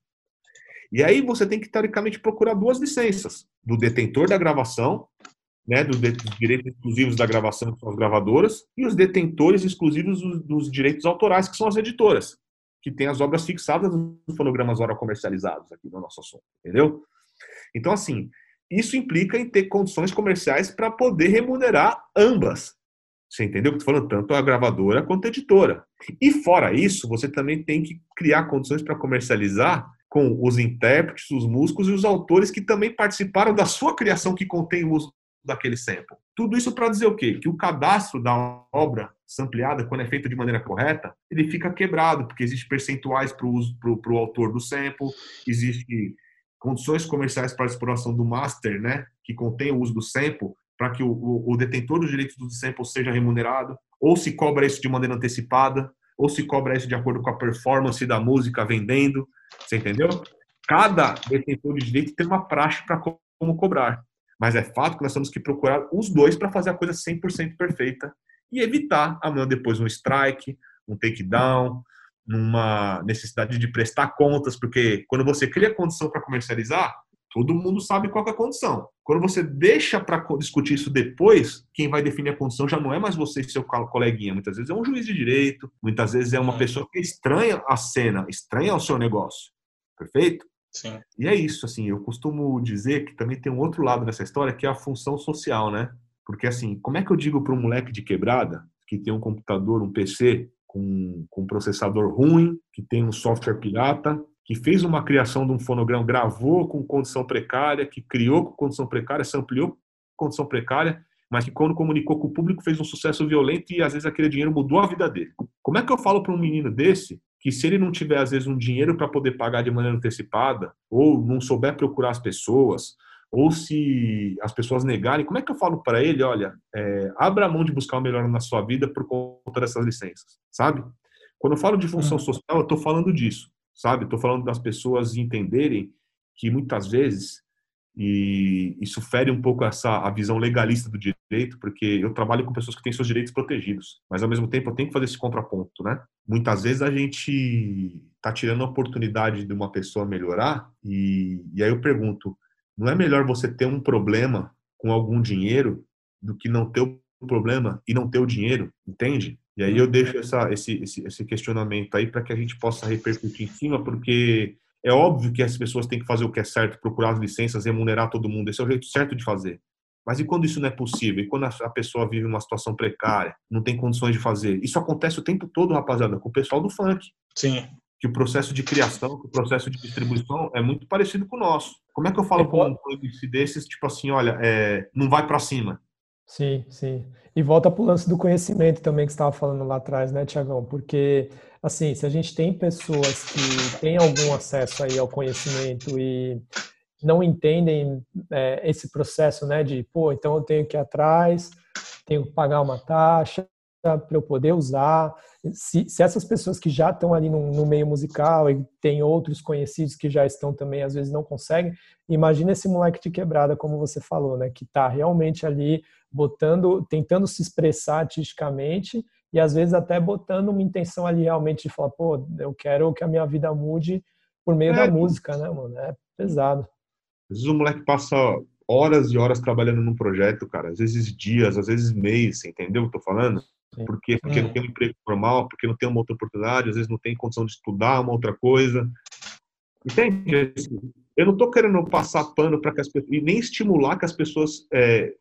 E aí você tem que, teoricamente, procurar duas licenças: do detentor da gravação, né, dos direitos exclusivos da gravação, que são as gravadoras, e os detentores exclusivos dos direitos autorais, que são as editoras, que têm as obras fixadas nos fonogramas hora comercializados aqui no nosso assunto, entendeu? Então, assim, isso implica em ter condições comerciais para poder remunerar ambas. Você entendeu o que eu estou falando? Tanto a gravadora quanto a editora. E fora isso, você também tem que criar condições para comercializar com os intérpretes, os músicos e os autores que também participaram da sua criação que contém o uso daquele sample. Tudo isso para dizer o quê? Que o cadastro da obra sampleada, quando é feita de maneira correta, ele fica quebrado, porque existe percentuais para o autor do sample, existe condições comerciais para a exploração do master, né, que contém o uso do sample, para que o, o, o, detentor dos direitos do sample seja remunerado, ou se cobra isso de maneira antecipada, ou se cobra isso de acordo com a performance da música vendendo, você entendeu? Cada detentor de direito tem uma praxe para como cobrar. Mas é fato que nós temos que procurar os dois para fazer a coisa 100% perfeita e evitar amanhã depois um strike, um takedown, numa necessidade de prestar contas, porque quando você cria condição para comercializar, todo mundo sabe qual é a condição. Quando você deixa para discutir isso depois, quem vai definir a condição já não é mais você e seu coleguinha. Muitas vezes é um juiz de direito, muitas vezes é uma uhum. pessoa que estranha a cena, estranha o seu negócio. Perfeito? Sim. E é isso, assim, eu costumo dizer que também tem um outro lado nessa história, que é a função social, né? Porque, assim, como é que eu digo para um moleque de quebrada, que tem um computador, um PC, com, com um processador ruim, que tem um software pirata, que fez uma criação de um fonograma, gravou com condição precária, que criou com condição precária, se ampliou com condição precária, mas que quando comunicou com o público fez um sucesso violento e às vezes aquele dinheiro mudou a vida dele. Como é que eu falo para um menino desse que se ele não tiver às vezes um dinheiro para poder pagar de maneira antecipada ou não souber procurar as pessoas ou se as pessoas negarem, como é que eu falo para ele, olha, é, abra a mão de buscar o melhor na sua vida por conta dessas licenças, sabe? Quando eu falo de função uhum. social, eu estou falando disso, sabe? Estou falando das pessoas entenderem que muitas vezes e isso fere um pouco essa a visão legalista do direito, porque eu trabalho com pessoas que têm seus direitos protegidos, mas ao mesmo tempo eu tenho que fazer esse contraponto, né? Muitas vezes a gente está tirando a oportunidade de uma pessoa melhorar e, e aí eu pergunto, não é melhor você ter um problema com algum dinheiro do que não ter o problema e não ter o dinheiro, entende? E aí eu deixo essa, esse, esse, esse questionamento aí para que a gente possa repercutir em cima, porque é óbvio que as pessoas têm que fazer o que é certo, procurar as licenças, remunerar todo mundo. Esse é o jeito certo de fazer. Mas e quando isso não é possível? E quando a pessoa vive uma situação precária, não tem condições de fazer? Isso acontece o tempo todo, rapaziada, com o pessoal do funk. Sim. Que o processo de criação, que o processo de distribuição é muito parecido com o nosso. Como é que eu falo com um MC desses, tipo assim, olha, é, não vai para cima? Sim, sim. E volta para o lance do conhecimento também que você estava falando lá atrás, né, Tiagão? Porque, assim, se a gente tem pessoas que têm algum acesso aí ao conhecimento e não entendem é, esse processo, né, de, pô, então eu tenho que ir atrás, tenho que pagar uma taxa para eu poder usar. Se, se, essas pessoas que já estão ali no, no, meio musical e tem outros conhecidos que já estão também, às vezes não conseguem, imagina esse moleque de quebrada, como você falou, né, que está realmente ali botando, tentando se expressar artisticamente e às vezes até botando uma intenção ali realmente de falar, pô, eu quero que a minha vida mude por meio é. da música, né, mano? É pesado. Às vezes o moleque passa horas e horas trabalhando num projeto, cara, às vezes dias, às vezes meses, entendeu o que eu tô falando? Por quê? Porque não tem um emprego formal, porque não tem uma outra oportunidade, às vezes não tem condição de estudar uma outra coisa. Entende? Eu não estou querendo passar pano para que as pessoas, e nem estimular que as pessoas é,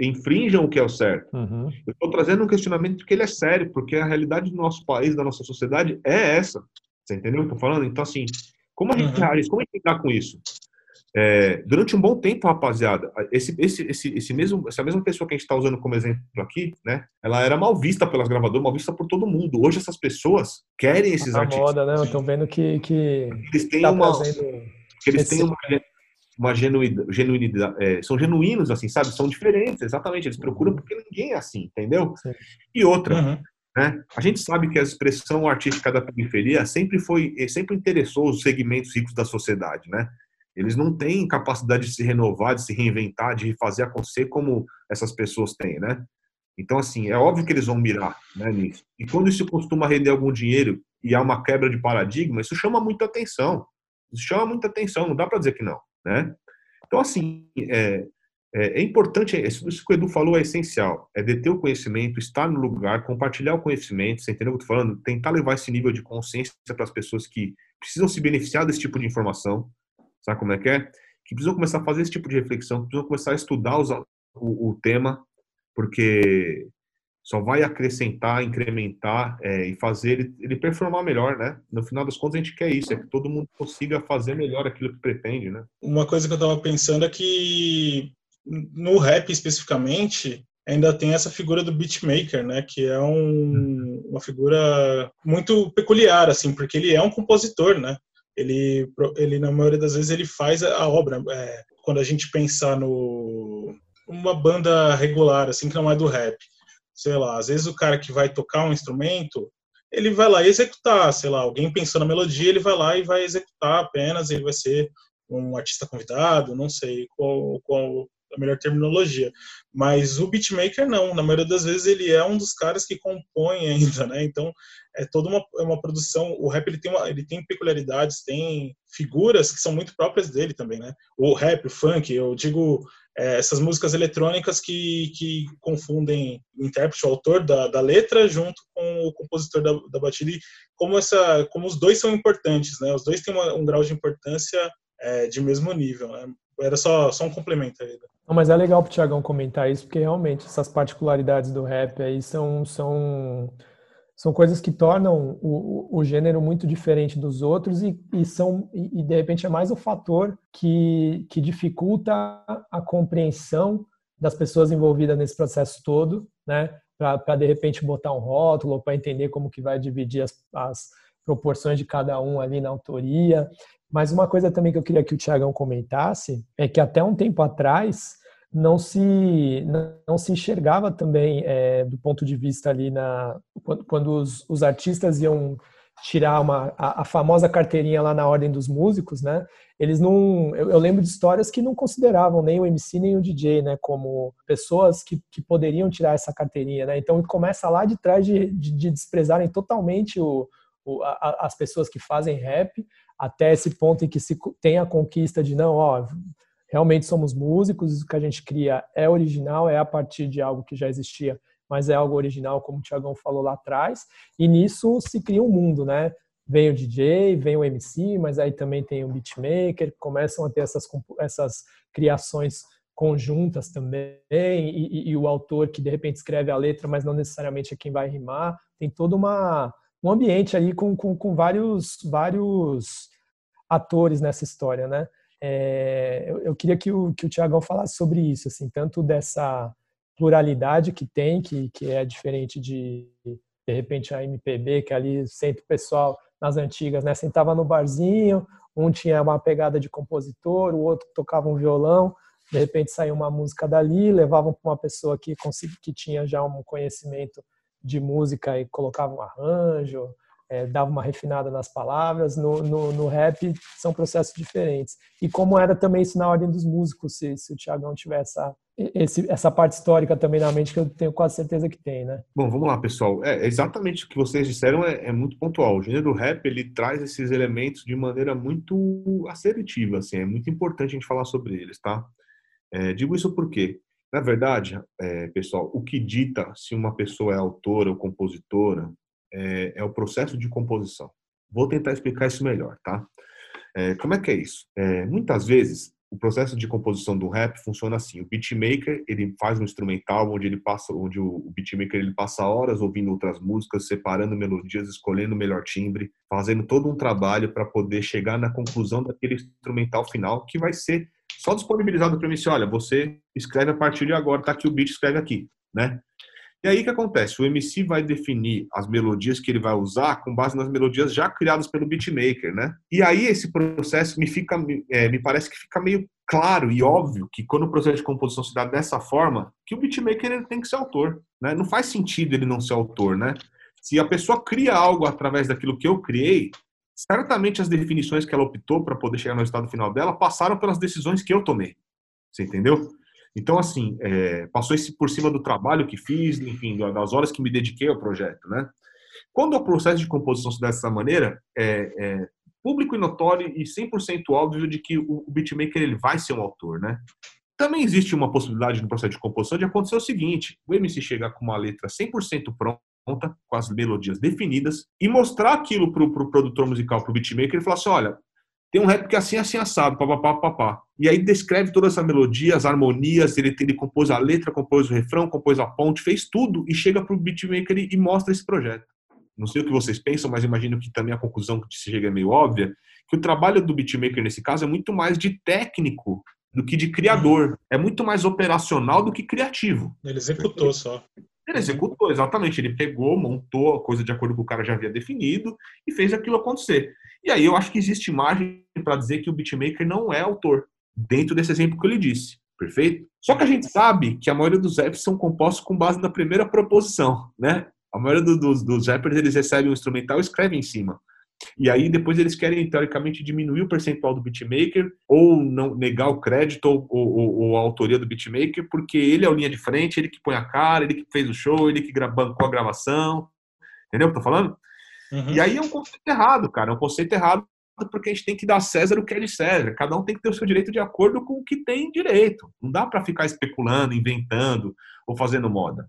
infringam o que é o certo. Uhum. Eu estou trazendo um questionamento que ele é sério, porque a realidade do nosso país, da nossa sociedade, é essa. Você entendeu o que eu estou falando? Então, assim, como a gente uhum. reage, como a gente lidar com isso? É, durante um bom tempo, rapaziada, esse, esse, esse, esse mesmo, essa mesma pessoa que a gente está usando como exemplo aqui, né? Ela era mal vista pelas gravadoras, mal vista por todo mundo. Hoje essas pessoas querem esses a artistas. moda, né? Estão vendo que, que eles têm tá uma, eles têm uma, uma genuinidade, é, são genuínos, assim, sabe? São diferentes, exatamente. Eles procuram porque ninguém é assim, entendeu? Sim. E outra, uhum. né? A gente sabe que a expressão artística da periferia sempre foi, sempre interessou os segmentos ricos da sociedade, né? Eles não têm capacidade de se renovar, de se reinventar, de fazer acontecer como essas pessoas têm, né? Então, assim, é óbvio que eles vão mirar né, nisso. E quando isso costuma render algum dinheiro e há uma quebra de paradigma, isso chama muita atenção. Isso chama muita atenção, não dá para dizer que não, né? Então, assim, é, é, é importante, isso que o Edu falou é essencial, é deter o conhecimento, estar no lugar, compartilhar o conhecimento, você entendeu o que eu tô falando? Tentar levar esse nível de consciência para as pessoas que precisam se beneficiar desse tipo de informação, Sabe como é que é? Que precisam começar a fazer esse tipo de reflexão, precisam começar a estudar os, o, o, tema, porque só vai acrescentar, incrementar é, e fazer ele, ele, performar melhor, né? No final das contas, a gente quer isso, é que todo mundo consiga fazer melhor aquilo que pretende, né? Uma coisa que eu tava pensando é que no rap especificamente, ainda tem essa figura do beatmaker, né, que é um, uma figura muito peculiar, assim, porque ele é um compositor, né, ele, ele na maioria das vezes ele faz a obra. É, quando a gente pensar no uma banda regular, assim que não é do rap, sei lá, às vezes o cara que vai tocar um instrumento, ele vai lá executar, sei lá, alguém pensou na melodia, ele vai lá e vai executar apenas, ele vai ser um artista convidado, não sei qual, qual a melhor terminologia. Mas o beatmaker não, na maioria das vezes ele é um dos caras que compõe [laughs] ainda, né? Então é toda uma, é uma produção. O rap ele tem, uma, ele tem peculiaridades, tem figuras que são muito próprias dele também, né? O rap, o funk, eu digo é, essas músicas eletrônicas que, que confundem o intérprete, o autor da, da letra, junto com o compositor da, da batida. E como essa, como os dois são importantes, né? Os dois têm uma, um grau de importância é, de mesmo nível. Né? Era só, só um complemento aí. Né? Não, mas é legal pro Tiagão comentar isso, porque realmente essas particularidades do rap aí são, são, são coisas que tornam o, o gênero muito diferente dos outros e, e são e, de repente é mais o fator que, que dificulta a compreensão das pessoas envolvidas nesse processo todo, né? Para de repente botar um rótulo para entender como que vai dividir as, as proporções de cada um ali na autoria. Mas uma coisa também que eu queria que o Tiagão comentasse é que até um tempo atrás não se não se enxergava também é, do ponto de vista ali na quando, quando os, os, artistas iam tirar uma a, a, famosa carteirinha lá na ordem dos músicos, né? Eles não eu, eu, lembro de histórias que não consideravam nem o MC nem o DJ, né, como pessoas que, que poderiam tirar essa carteirinha, né? Então começa lá de trás de, de, de desprezarem totalmente o, as pessoas que fazem rap até esse ponto em que se tem a conquista de não, ó, realmente somos músicos, o que a gente cria é original, é a partir de algo que já existia, mas é algo original, como o Tiagão falou lá atrás, e nisso se cria um mundo, né? Vem o DJ, vem o MC, mas aí também tem o beatmaker, começam a ter essas, essas criações conjuntas também, e, e, e, o autor que de repente escreve a letra, mas não necessariamente é quem vai rimar. Tem todo uma, um ambiente aí com, com, com vários, vários atores nessa história, né? É, eu, eu, queria que o, que o Tiagão falasse sobre isso, assim, tanto dessa pluralidade que tem, que, que é diferente de, de repente, a MPB, que ali sempre o pessoal nas antigas, né, sentava no barzinho, um tinha uma pegada de compositor, o outro tocava um violão, de repente saiu uma música dali, levavam para uma pessoa que, que tinha já um conhecimento de música e colocava um arranjo, é, dava uma refinada nas palavras. No, no, no, rap são processos diferentes. E como era também isso na ordem dos músicos, se, se o Tiagão tiver essa, esse, essa parte histórica também na mente, que eu tenho quase certeza que tem, né? Bom, vamos lá, pessoal. É, exatamente o que vocês disseram é, é, muito pontual. O gênero rap, ele traz esses elementos de maneira muito assertiva, assim. É muito importante a gente falar sobre eles, tá? É, digo isso porque, na verdade, é, pessoal, o que dita se uma pessoa é autora ou compositora é, é, o processo de composição. Vou tentar explicar isso melhor, tá? É, como é que é isso? É, muitas vezes o processo de composição do rap funciona assim: o beatmaker ele faz um instrumental onde ele passa, onde o beatmaker ele passa horas ouvindo outras músicas, separando melodias, escolhendo o melhor timbre, fazendo todo um trabalho para poder chegar na conclusão daquele instrumental final que vai ser só disponibilizado para mim. Olha, você escreve a partir de agora, tá aqui o beat, escreve aqui, né? E aí o que acontece? O MC vai definir as melodias que ele vai usar com base nas melodias já criadas pelo beatmaker, né? E aí esse processo me fica, é, me parece que fica meio claro e óbvio que quando o processo de composição se dá dessa forma, que o beatmaker ele tem que ser autor, né? Não faz sentido ele não ser autor, né? Se a pessoa cria algo através daquilo que eu criei, certamente as definições que ela optou para poder chegar no resultado final dela passaram pelas decisões que eu tomei. Você entendeu? Então, assim, é, passou esse por cima do trabalho que fiz, enfim, das horas que me dediquei ao projeto, né? Quando o processo de composição se dá dessa maneira, é, é público e notório e 100% óbvio de que o, o beatmaker ele vai ser um autor, né? Também existe uma possibilidade no processo de composição de acontecer o seguinte: o MC chegar com uma letra 100% pronta, com as melodias definidas, e mostrar aquilo para o pro produtor musical, para o beatmaker, e falar assim: olha, tem um rap que é assim, assim, assado, papapá, papá. E aí descreve toda essa melodia, as harmonias, ele, ele compôs a letra, compôs o refrão, compôs a ponte, fez tudo e chega pro beatmaker e, e mostra esse projeto. Não sei o que vocês pensam, mas imagino que também a conclusão que se chega é meio óbvia, que o trabalho do beatmaker nesse caso é muito mais de técnico do que de criador. É muito mais operacional do que criativo. Ele executou só. Ele executou, exatamente. Ele pegou, montou a coisa de acordo com o cara já havia definido e fez aquilo acontecer. E aí eu acho que existe margem para dizer que o beatmaker não é autor, dentro desse exemplo que eu lhe disse. Perfeito? Só que a gente sabe que a maioria dos raps são compostos com base na primeira proposição, né? A maioria dos, dos rappers, eles recebem um instrumental e escrevem em cima. E aí depois eles querem, teoricamente, diminuir o percentual do beatmaker ou não negar o crédito ou, ou, ou, a autoria do beatmaker, porque ele é o linha de frente, ele que põe a cara, ele que fez o show, ele que bancou a gravação. Entendeu o que eu tô falando? Uhum. E aí é um conceito errado, cara. É um conceito errado porque a gente tem que dar César o que é de César. Cada um tem que ter o seu direito de acordo com o que tem direito. Não dá para ficar especulando, inventando ou fazendo moda.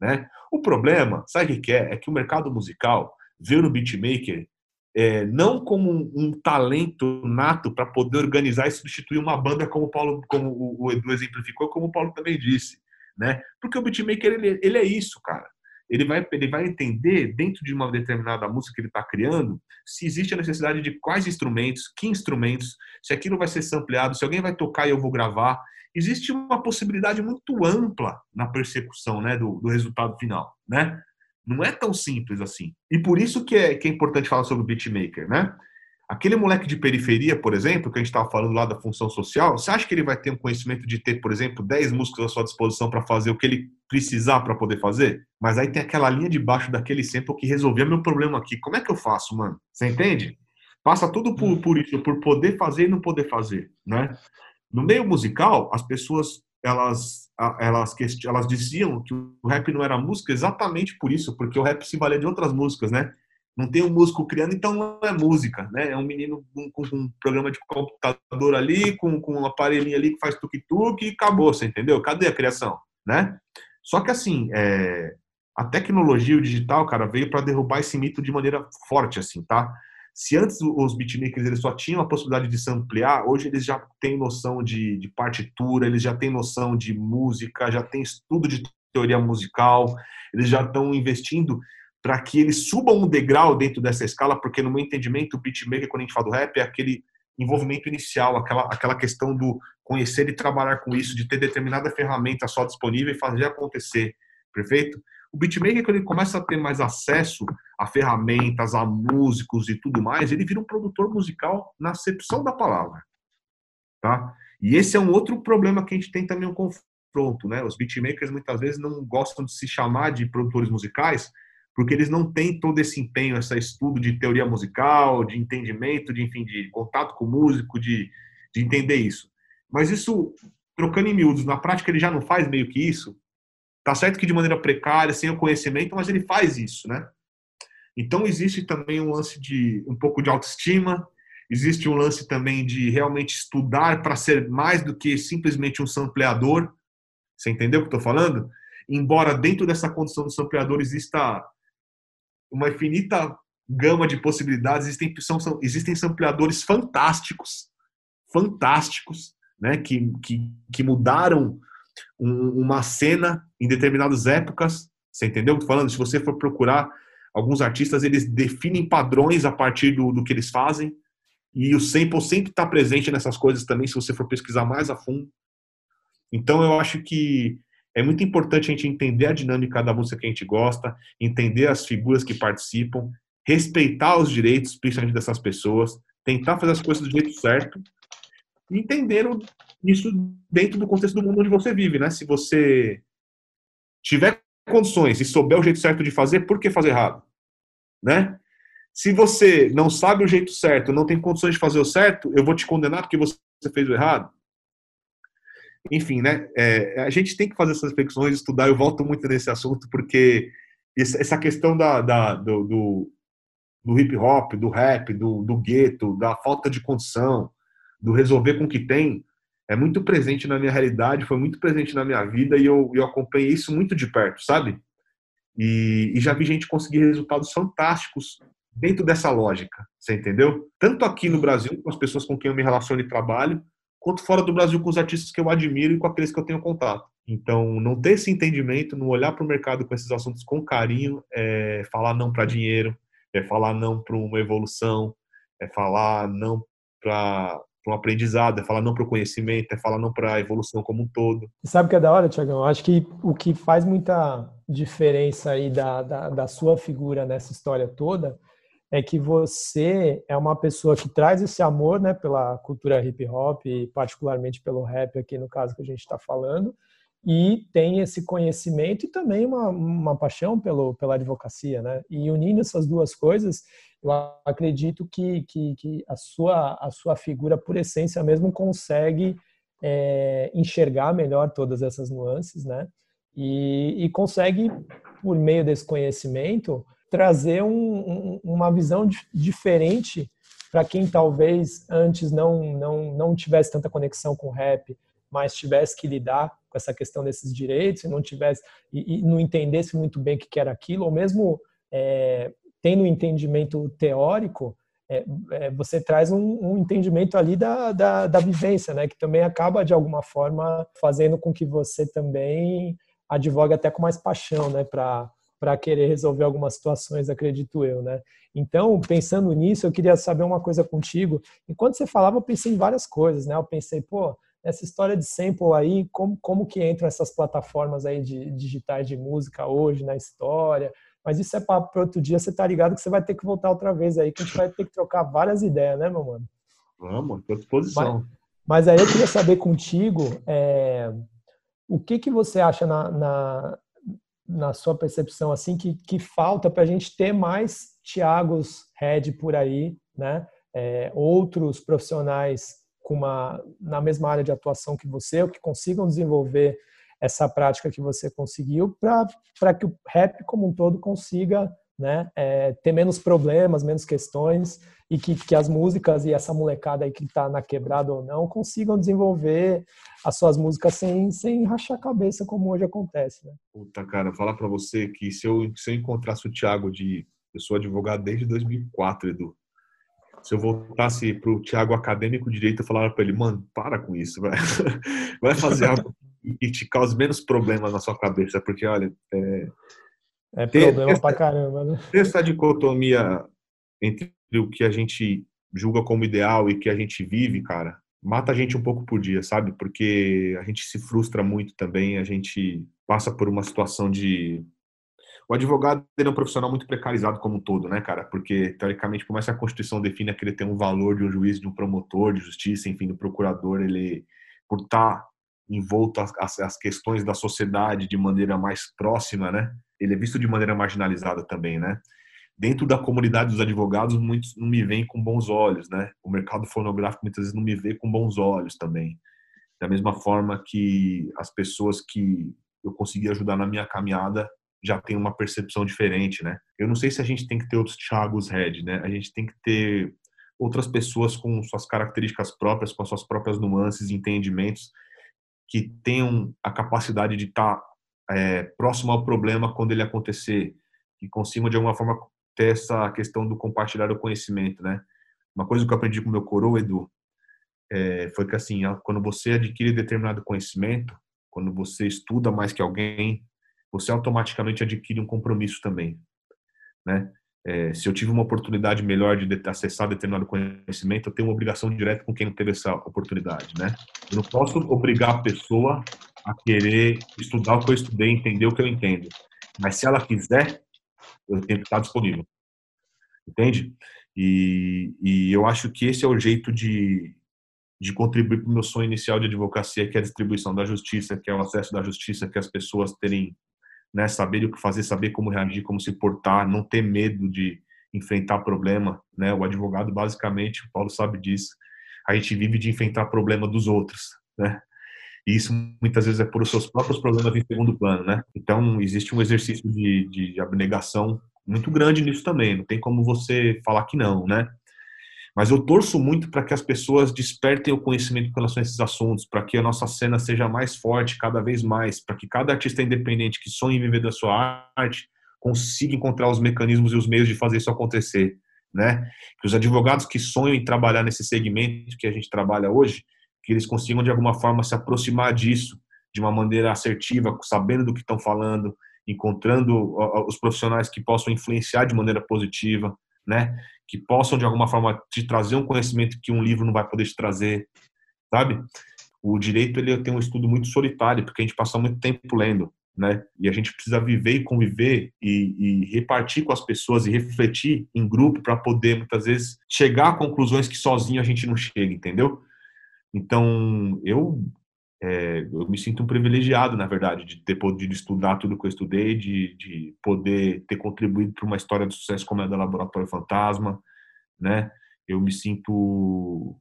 Né? O problema, sabe o que é? É que o mercado musical vê no beatmaker é, não como um, um, talento nato para poder organizar e substituir uma banda como o Paulo, como o Edu exemplificou, como o Paulo também disse, né? Porque o beatmaker ele, ele é isso, cara. Ele vai, ele vai entender dentro de uma determinada música que ele está criando se existe a necessidade de quais instrumentos, que instrumentos, se aquilo vai ser sampleado, se alguém vai tocar e eu vou gravar. Existe uma possibilidade muito ampla na persecução, né, do, do resultado final, né? Não é tão simples assim. E por isso que é, que é importante falar sobre o beatmaker, né? Aquele moleque de periferia, por exemplo, que a gente estava falando lá da função social, você acha que ele vai ter um conhecimento de ter, por exemplo, 10 músicos à sua disposição para fazer o que ele precisar para poder fazer? Mas aí tem aquela linha de baixo daquele sample que resolvia meu problema aqui. Como é que eu faço, mano? Você entende? Passa tudo por, por isso, por poder fazer e não poder fazer, né? No meio musical, as pessoas elas, elas, elas diziam que o rap não era música exatamente por isso, porque o rap se valia de outras músicas, né? Não tem um músico criando, então não é música, né? É um menino com, um programa de computador ali, com, com um aparelhinho ali que faz tuk-tuk e acabou, você entendeu? Cadê a criação, né? Só que assim, é, a tecnologia, o digital, cara, veio para derrubar esse mito de maneira forte, assim, tá? Se antes os beatmakers eles só tinham a possibilidade de samplear, hoje eles já têm noção de, de partitura, eles já têm noção de música, já têm estudo de teoria musical, eles já estão investindo para que eles subam um degrau dentro dessa escala, porque no meu entendimento o beatmaker, quando a gente fala do rap, é aquele envolvimento inicial, aquela, aquela questão do conhecer e trabalhar com isso, de ter determinada ferramenta só disponível e fazer acontecer, perfeito? O beatmaker, quando ele começa a ter mais acesso a ferramentas, a músicos e tudo mais, ele vira um produtor musical na acepção da palavra, tá? E esse é um outro problema que a gente tem também um confronto, né? Os beatmakers muitas vezes não gostam de se chamar de produtores musicais, porque eles não têm todo esse empenho, esse estudo de teoria musical, de entendimento, de enfim, de contato com o músico, de, de entender isso. Mas isso, trocando em miúdos, na prática ele já não faz meio que isso. Tá certo que de maneira precária, sem o conhecimento, mas ele faz isso, né? Então existe também um lance de um pouco de autoestima, existe um lance também de realmente estudar para ser mais do que simplesmente um sampleador. Você entendeu o que eu estou falando? Embora dentro dessa condição do sampleador exista uma infinita gama de possibilidades. Existem, são, são, existem sampleadores fantásticos, fantásticos, né, que, que, que mudaram um, uma cena em determinadas épocas. Você entendeu o que falando? Se você for procurar alguns artistas, eles definem padrões a partir do, do que eles fazem. E o sample sempre está presente nessas coisas também, se você for pesquisar mais a fundo. Então, eu acho que é muito importante a gente entender a dinâmica da música que a gente gosta, entender as figuras que participam, respeitar os direitos, principalmente dessas pessoas, tentar fazer as coisas do jeito certo e entender isso dentro do contexto do mundo onde você vive, né? Se você tiver condições e souber o jeito certo de fazer, por que fazer errado? Né? Se você não sabe o jeito certo, não tem condições de fazer o certo, eu vou te condenar porque você fez o errado? enfim, né? É, a gente tem que fazer essas reflexões, estudar. Eu volto muito nesse assunto porque essa questão da, da do, do, do, hip hop, do rap, do, do gueto, da falta de condição, do resolver com o que tem, é muito presente na minha realidade, foi muito presente na minha vida e eu, eu acompanhei isso muito de perto, sabe? E, e já vi gente conseguir resultados fantásticos dentro dessa lógica, você entendeu? Tanto aqui no Brasil, com as pessoas com quem eu me relaciono e trabalho, quanto fora do Brasil com os artistas que eu admiro e com aqueles que eu tenho contato. Então, não ter esse entendimento, não olhar para o mercado com esses assuntos com carinho, é falar não para dinheiro, é falar não para uma evolução, é falar não para um aprendizado, é falar não para o conhecimento, é falar não para a evolução como um todo. Sabe o que é da hora, Tiagão? Acho que o que faz muita diferença aí da, da, da sua figura nessa história toda é que você é uma pessoa que traz esse amor né, pela cultura hip hop e particularmente pelo rap aqui no caso que a gente está falando e tem esse conhecimento e também uma, uma paixão pelo, pela advocacia, né? E unindo essas duas coisas, eu acredito que, que, que a, sua, a sua figura, por essência mesmo, consegue é, enxergar melhor todas essas nuances, né? E, e consegue, por meio desse conhecimento, trazer um, um, uma visão diferente para quem talvez antes não, não, não tivesse tanta conexão com o rap, mas tivesse que lidar essa questão desses direitos e não tivesse e, e não entendesse muito bem o que era aquilo, ou mesmo é, tendo um entendimento teórico, é, é, você traz um, um, entendimento ali da, da, da vivência, né, que também acaba de alguma forma fazendo com que você também advogue até com mais paixão, né, para para querer resolver algumas situações, acredito eu, né? Então, pensando nisso, eu queria saber uma coisa contigo. Enquanto você falava, eu pensei em várias coisas, né? Eu pensei, pô, essa história de sample aí, como, como que entram essas plataformas aí de digitais de música hoje na história? Mas isso é para outro dia, você tá ligado que você vai ter que voltar outra vez aí, que a gente vai ter que trocar várias ideias, né, meu mano? Vamos, estou à disposição. Mas, mas, aí eu queria saber contigo, é, o que que você acha na, na na sua percepção, assim, que, que falta para a gente ter mais Tiagos Red por aí, né? É, outros profissionais com uma, na mesma área de atuação que você, ou que consigam desenvolver essa prática que você conseguiu, para que o rap como um todo consiga né, é, ter menos problemas, menos questões e que, que as músicas e essa molecada aí que está na quebrada ou não consigam desenvolver as suas músicas sem, sem rachar a cabeça, como hoje acontece. Né? Puta, cara, falar para você que se eu, se eu encontrasse o Thiago de. Eu sou advogado desde 2004, Edu. Se eu voltasse para o Tiago acadêmico direito, eu falava para ele, mano, para com isso, vai, [laughs] vai fazer algo que te cause menos problemas na sua cabeça, porque olha, é, é problema essa, pra caramba, né? [laughs] Essa dicotomia entre o que a gente julga como ideal e o que a gente vive, cara, mata a gente um pouco por dia, sabe? Porque a gente se frustra muito também, a gente passa por uma situação de o advogado é um profissional muito precarizado como um todo, né, cara? Porque, teoricamente, por mais que a Constituição defina que ele tem um valor de um juiz, de um promotor de justiça, enfim, do procurador, ele, por estar envolto às, às questões da sociedade de maneira mais próxima, né? Ele é visto de maneira marginalizada também, né? Dentro da comunidade dos advogados, muitos não me veem com bons olhos, né? O mercado fonográfico muitas vezes não me vê com bons olhos também. Da mesma forma que as pessoas que eu consegui ajudar na minha caminhada já tem uma percepção diferente, né? Eu não sei se a gente tem que ter outros Thiagos Red, né? A gente tem que ter outras pessoas com suas características próprias, com suas próprias nuances entendimentos, que tenham a capacidade de estar é, próximo ao problema quando ele acontecer, que consigam de alguma forma ter essa questão do compartilhar o conhecimento, né? Uma coisa que eu aprendi com meu coroa, Edu, é, foi que assim, quando você adquire determinado conhecimento, quando você estuda mais que alguém, você automaticamente adquire um compromisso também, né? É, se eu tive uma oportunidade melhor de acessar determinado conhecimento, eu tenho uma obrigação direta com quem não teve essa oportunidade, né? Eu não posso obrigar a pessoa a querer estudar o que eu estudei, entender o que eu entendo. Mas se ela quiser, eu tenho que estar disponível. Entende? E, e eu acho que esse é o jeito de, de contribuir para o meu sonho inicial de advocacia, que é a distribuição da justiça, que é o acesso da justiça, que as pessoas terem né? Saber o que fazer, saber como reagir, como se portar, não ter medo de enfrentar problema, né? O advogado, basicamente, o Paulo sabe disso, a gente vive de enfrentar problema dos outros, né? E isso muitas vezes é por os seus próprios problemas em segundo plano, né? Então, existe um exercício de, de abnegação muito grande nisso também, não tem como você falar que não, né? Mas eu torço muito para que as pessoas despertem o conhecimento com relação a esses assuntos, para que a nossa cena seja mais forte cada vez mais, para que cada artista independente que sonha em viver da sua arte consiga encontrar os mecanismos e os meios de fazer isso acontecer, né? Que os advogados que sonham em trabalhar nesse segmento que a gente trabalha hoje, que eles consigam de alguma forma se aproximar disso de uma maneira assertiva, sabendo do que estão falando, encontrando os profissionais que possam influenciar de maneira positiva, né? Que possam de alguma forma te trazer um conhecimento que um livro não vai poder te trazer, sabe? O direito ele tem um estudo muito solitário porque a gente passa muito tempo lendo, né? E a gente precisa viver e conviver e, e repartir com as pessoas e refletir em grupo para poder muitas vezes chegar a conclusões que sozinho a gente não chega, entendeu? Então eu é, eu me sinto um privilegiado, na verdade, de ter podido estudar tudo que eu estudei, de, de poder ter contribuído para uma história de sucesso como a da Laboratório Fantasma, né? Eu me sinto,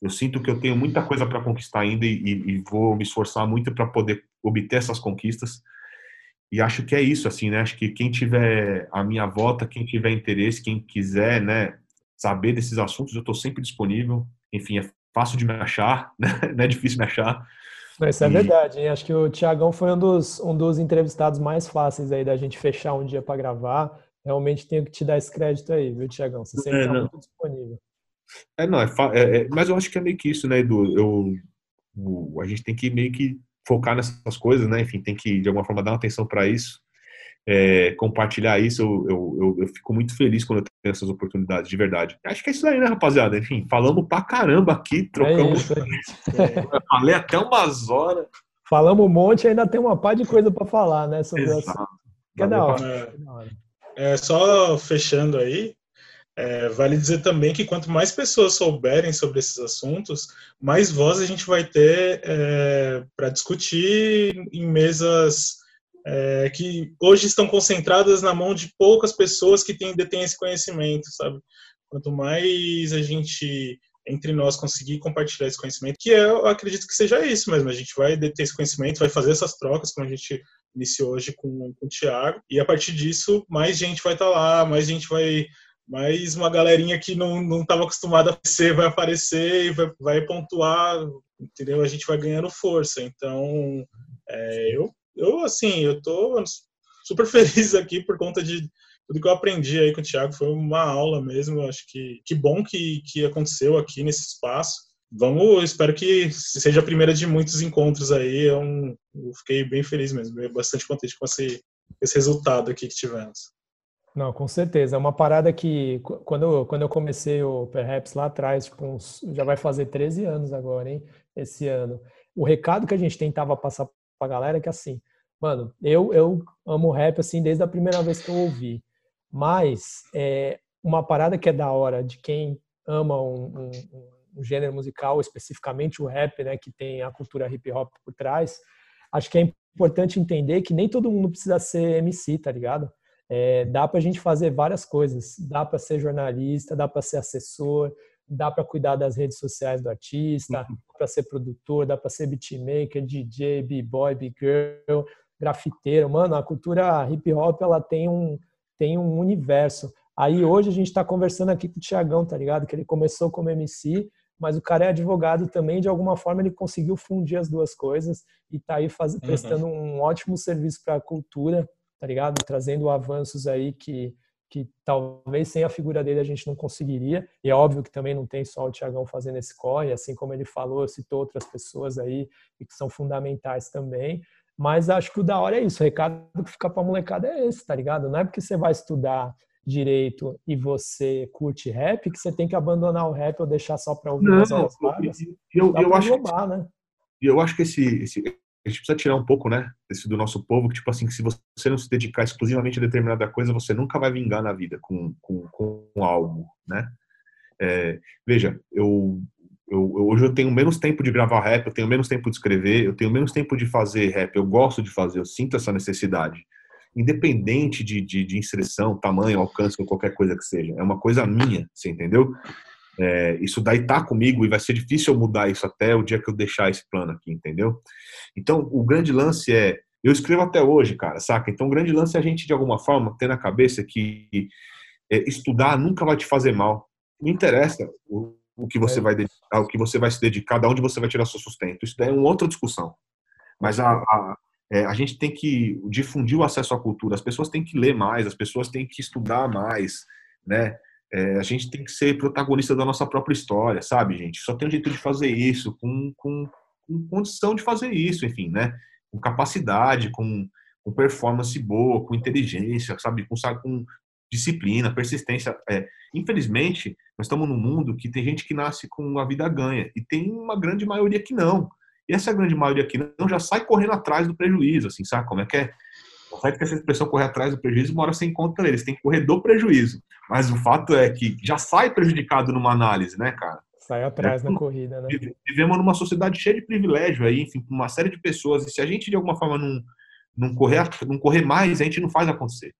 eu sinto que eu tenho muita coisa para conquistar ainda e, e, vou me esforçar muito para poder obter essas conquistas. E acho que é isso, assim, né? Acho que quem tiver a minha volta, quem tiver interesse, quem quiser, né, saber desses assuntos, eu estou sempre disponível. Enfim, é fácil de me achar, [laughs] né? não é difícil me achar. Isso é e... verdade, hein? Acho que o Tiagão foi um dos, um dos entrevistados mais fáceis aí da gente fechar um dia para gravar. Realmente tenho que te dar esse crédito aí, viu, Tiagão? Você sempre está é, muito disponível. É, não, é, é, é, mas eu acho que é meio que isso, né, Edu? Eu, a gente tem que meio que focar nessas coisas, né? Enfim, tem que, de alguma forma, dar uma atenção para isso é, compartilhar isso, eu, eu, eu, fico muito feliz quando eu tenho essas oportunidades, de verdade. Acho que é isso aí, né, rapaziada? Enfim, falamos pra caramba aqui, trocamos. É isso, é. Falei até umas horas. Falamos um monte, ainda tem uma par de coisa para falar, né? Sobre Exato. essa... Que é da hora. É, só fechando aí, é, vale dizer também que quanto mais pessoas souberem sobre esses assuntos, mais voz a gente vai ter é, para discutir em mesas é, que hoje estão concentradas na mão de poucas pessoas que têm, detêm esse conhecimento, sabe? Quanto mais a gente, entre nós, conseguir compartilhar esse conhecimento, que é, eu acredito que seja isso mesmo, a gente vai deter esse conhecimento, vai fazer essas trocas, como a gente iniciou hoje com, com o Tiago, e a partir disso, mais gente vai estar tá lá, mais gente vai mais uma galerinha que não estava acostumada a aparecer vai aparecer e vai, vai pontuar, entendeu? A gente vai ganhando força. Então, é, eu eu, assim, eu tô super [laughs] feliz aqui por conta de, tudo que eu aprendi aí com o Thiago foi uma aula mesmo. Acho que que bom que, que aconteceu aqui nesse espaço. Vamos, espero que seja a primeira de muitos encontros aí. Eu, é eu fiquei bem feliz mesmo, bastante contente com esse, esse resultado aqui que tivemos. Não, com certeza. É uma parada que, quando, quando eu comecei o Perhaps lá atrás, tipo, uns, já vai fazer 13 anos agora, hein? Esse ano. O recado que a gente tentava passar pra galera que, assim, mano, eu, eu amo rap, assim, desde a primeira vez que eu ouvi. Mas, é, uma parada que é da hora de quem ama um, um, um gênero musical, especificamente o rap, né, que tem a cultura hip hop por trás, acho que é importante entender que nem todo mundo precisa ser MC, tá ligado? É, dá para a gente fazer várias coisas. Dá para ser jornalista, dá para ser assessor, dá para cuidar das redes sociais do artista, uhum. para ser produtor, dá para ser beatmaker, DJ, b-boy, b-girl, grafiteiro. Mano, a cultura hip hop ela tem um tem um universo. Aí hoje a gente está conversando aqui com o Tiagão, tá ligado? Que ele começou como MC, mas o cara é advogado também. De alguma forma ele conseguiu fundir as duas coisas e está aí faz, uhum. prestando um ótimo serviço para a cultura tá ligado? Trazendo avanços aí que, que talvez sem a figura dele a gente não conseguiria. E é óbvio que também não tem só o Tiagão fazendo esse corre, assim como ele falou, citou outras pessoas aí e que são fundamentais também. Mas acho que o da hora é isso, o recado que fica pra molecada é esse, tá ligado? Não é porque você vai estudar direito e você curte rap que você tem que abandonar o rap ou deixar só para ouvir não, as aulas Eu, eu, eu acho, roubar, né? eu acho que esse, esse, a gente precisa tirar um pouco, né, desse do nosso povo, que tipo assim, que se você não se dedicar exclusivamente a determinada coisa, você nunca vai vingar na vida com, com, com algo, né? É, veja, eu, eu, hoje eu tenho menos tempo de gravar rap, eu tenho menos tempo de escrever, eu tenho menos tempo de fazer rap, eu gosto de fazer, eu sinto essa necessidade. Independente de, de, de inserção, tamanho, alcance ou qualquer coisa que seja. É uma coisa minha, você entendeu? É, isso daí tá comigo e vai ser difícil eu mudar isso até o dia que eu deixar esse plano aqui, entendeu? Então, o grande lance é, eu escrevo até hoje, cara, saca? Então, o grande lance é a gente, de alguma forma, ter na cabeça que é, estudar nunca vai te fazer mal. Não interessa o, o que você é. vai dedicar, o que você vai se dedicar, de onde você vai tirar seu sustento. Isso daí é uma outra discussão. Mas a, a, é, a gente tem que difundir o acesso à cultura. As pessoas têm que ler mais, as pessoas têm que estudar mais, né? É, a gente tem que ser protagonista da nossa própria história, sabe, gente? Só tem um jeito de fazer isso, com, com, com condição de fazer isso, enfim, né? Com capacidade, com, com performance boa, com inteligência, sabe? Com, sabe, com disciplina, persistência. É, infelizmente, nós estamos num mundo que tem gente que nasce com a vida ganha e tem uma grande maioria que não. E essa grande maioria que não já sai correndo atrás do prejuízo, assim, sabe como é que é? Consegue que essa expressão correr atrás do prejuízo, uma hora você encontra eles, tem que correr do prejuízo. Mas o fato é que já sai prejudicado numa análise, né, cara? Sai atrás é, na corrida, né? Vivemos numa sociedade cheia de privilégio aí, enfim, uma série de pessoas. E se a gente, de alguma forma, não, não, correr, não correr mais, a gente não faz acontecer.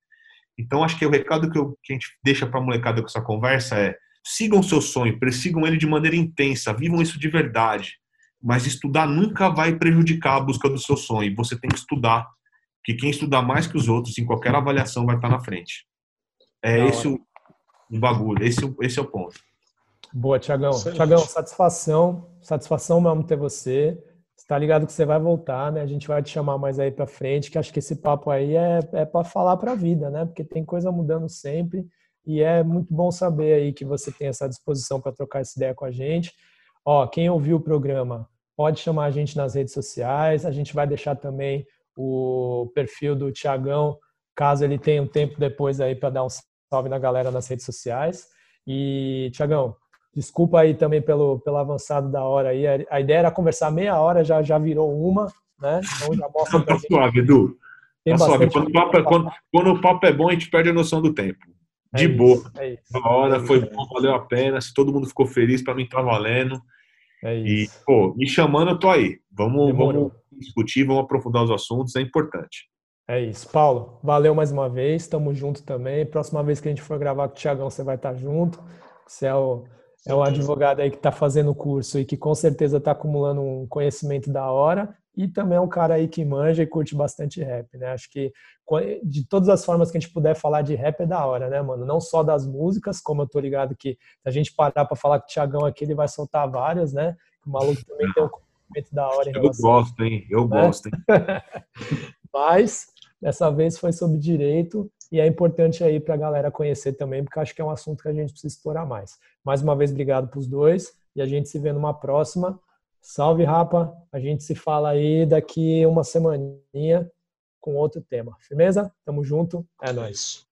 Então, acho que o recado que, eu, que a gente deixa para a molecada com essa conversa é sigam o seu sonho, persigam ele de maneira intensa, vivam isso de verdade. Mas estudar nunca vai prejudicar a busca do seu sonho. Você tem que estudar, que quem estudar mais que os outros, em qualquer avaliação, vai estar na frente. É esse o, um bagulho. Esse, esse é o ponto. Boa, Tiagão. Tiagão, satisfação. Satisfação mesmo ter você. Está ligado que você vai voltar, né? A gente vai te chamar mais aí para frente, que acho que esse papo aí é, é para falar para a vida, né? Porque tem coisa mudando sempre e é muito bom saber aí que você tem essa disposição para trocar essa ideia com a gente. Ó, quem ouviu o programa, pode chamar a gente nas redes sociais. A gente vai deixar também o perfil do Tiagão, caso ele tenha um tempo depois aí para dar um salve na galera nas redes sociais. E, Tiagão, desculpa aí também pelo, pelo avançado da hora aí. A ideia era conversar meia hora, já, já virou uma, né? Então já mostra tá suave, Edu. Tá suave. Quando o, papo é, quando, quando o papo é bom, a gente perde a noção do tempo. É De é boa. Isso, é isso. A hora foi bom, valeu a pena. Se todo mundo ficou feliz, para mim tá valendo. É isso. E, pô, me chamando, eu tô aí. Vamos, vamos discutir, vamos aprofundar os assuntos, é importante. É isso. Paulo, valeu mais uma vez, estamos junto também. Próxima vez que a gente for gravar com o Tiagão, você vai estar junto. Você é o, é o advogado aí que está fazendo o curso e que com certeza está acumulando um conhecimento da hora. E também é um cara aí que manja e curte bastante rap, né? Acho que de todas as formas que a gente puder falar de rap é da hora, né, mano? Não só das músicas, como eu tô ligado que se a gente parar para falar com o Tiagão aqui, ele vai soltar várias, né? O maluco também tem um conhecimento da hora. eu gosto, hein? Eu né? gosto, hein? [laughs] Mas Dessa vez foi sobre direito e é importante aí para a galera conhecer também, porque acho que é um assunto que a gente precisa explorar mais. Mais uma vez, obrigado para os dois e a gente se vê numa próxima. Salve, Rapa! A gente se fala aí daqui uma semaninha com outro tema. Firmeza? Tamo junto. É nóis.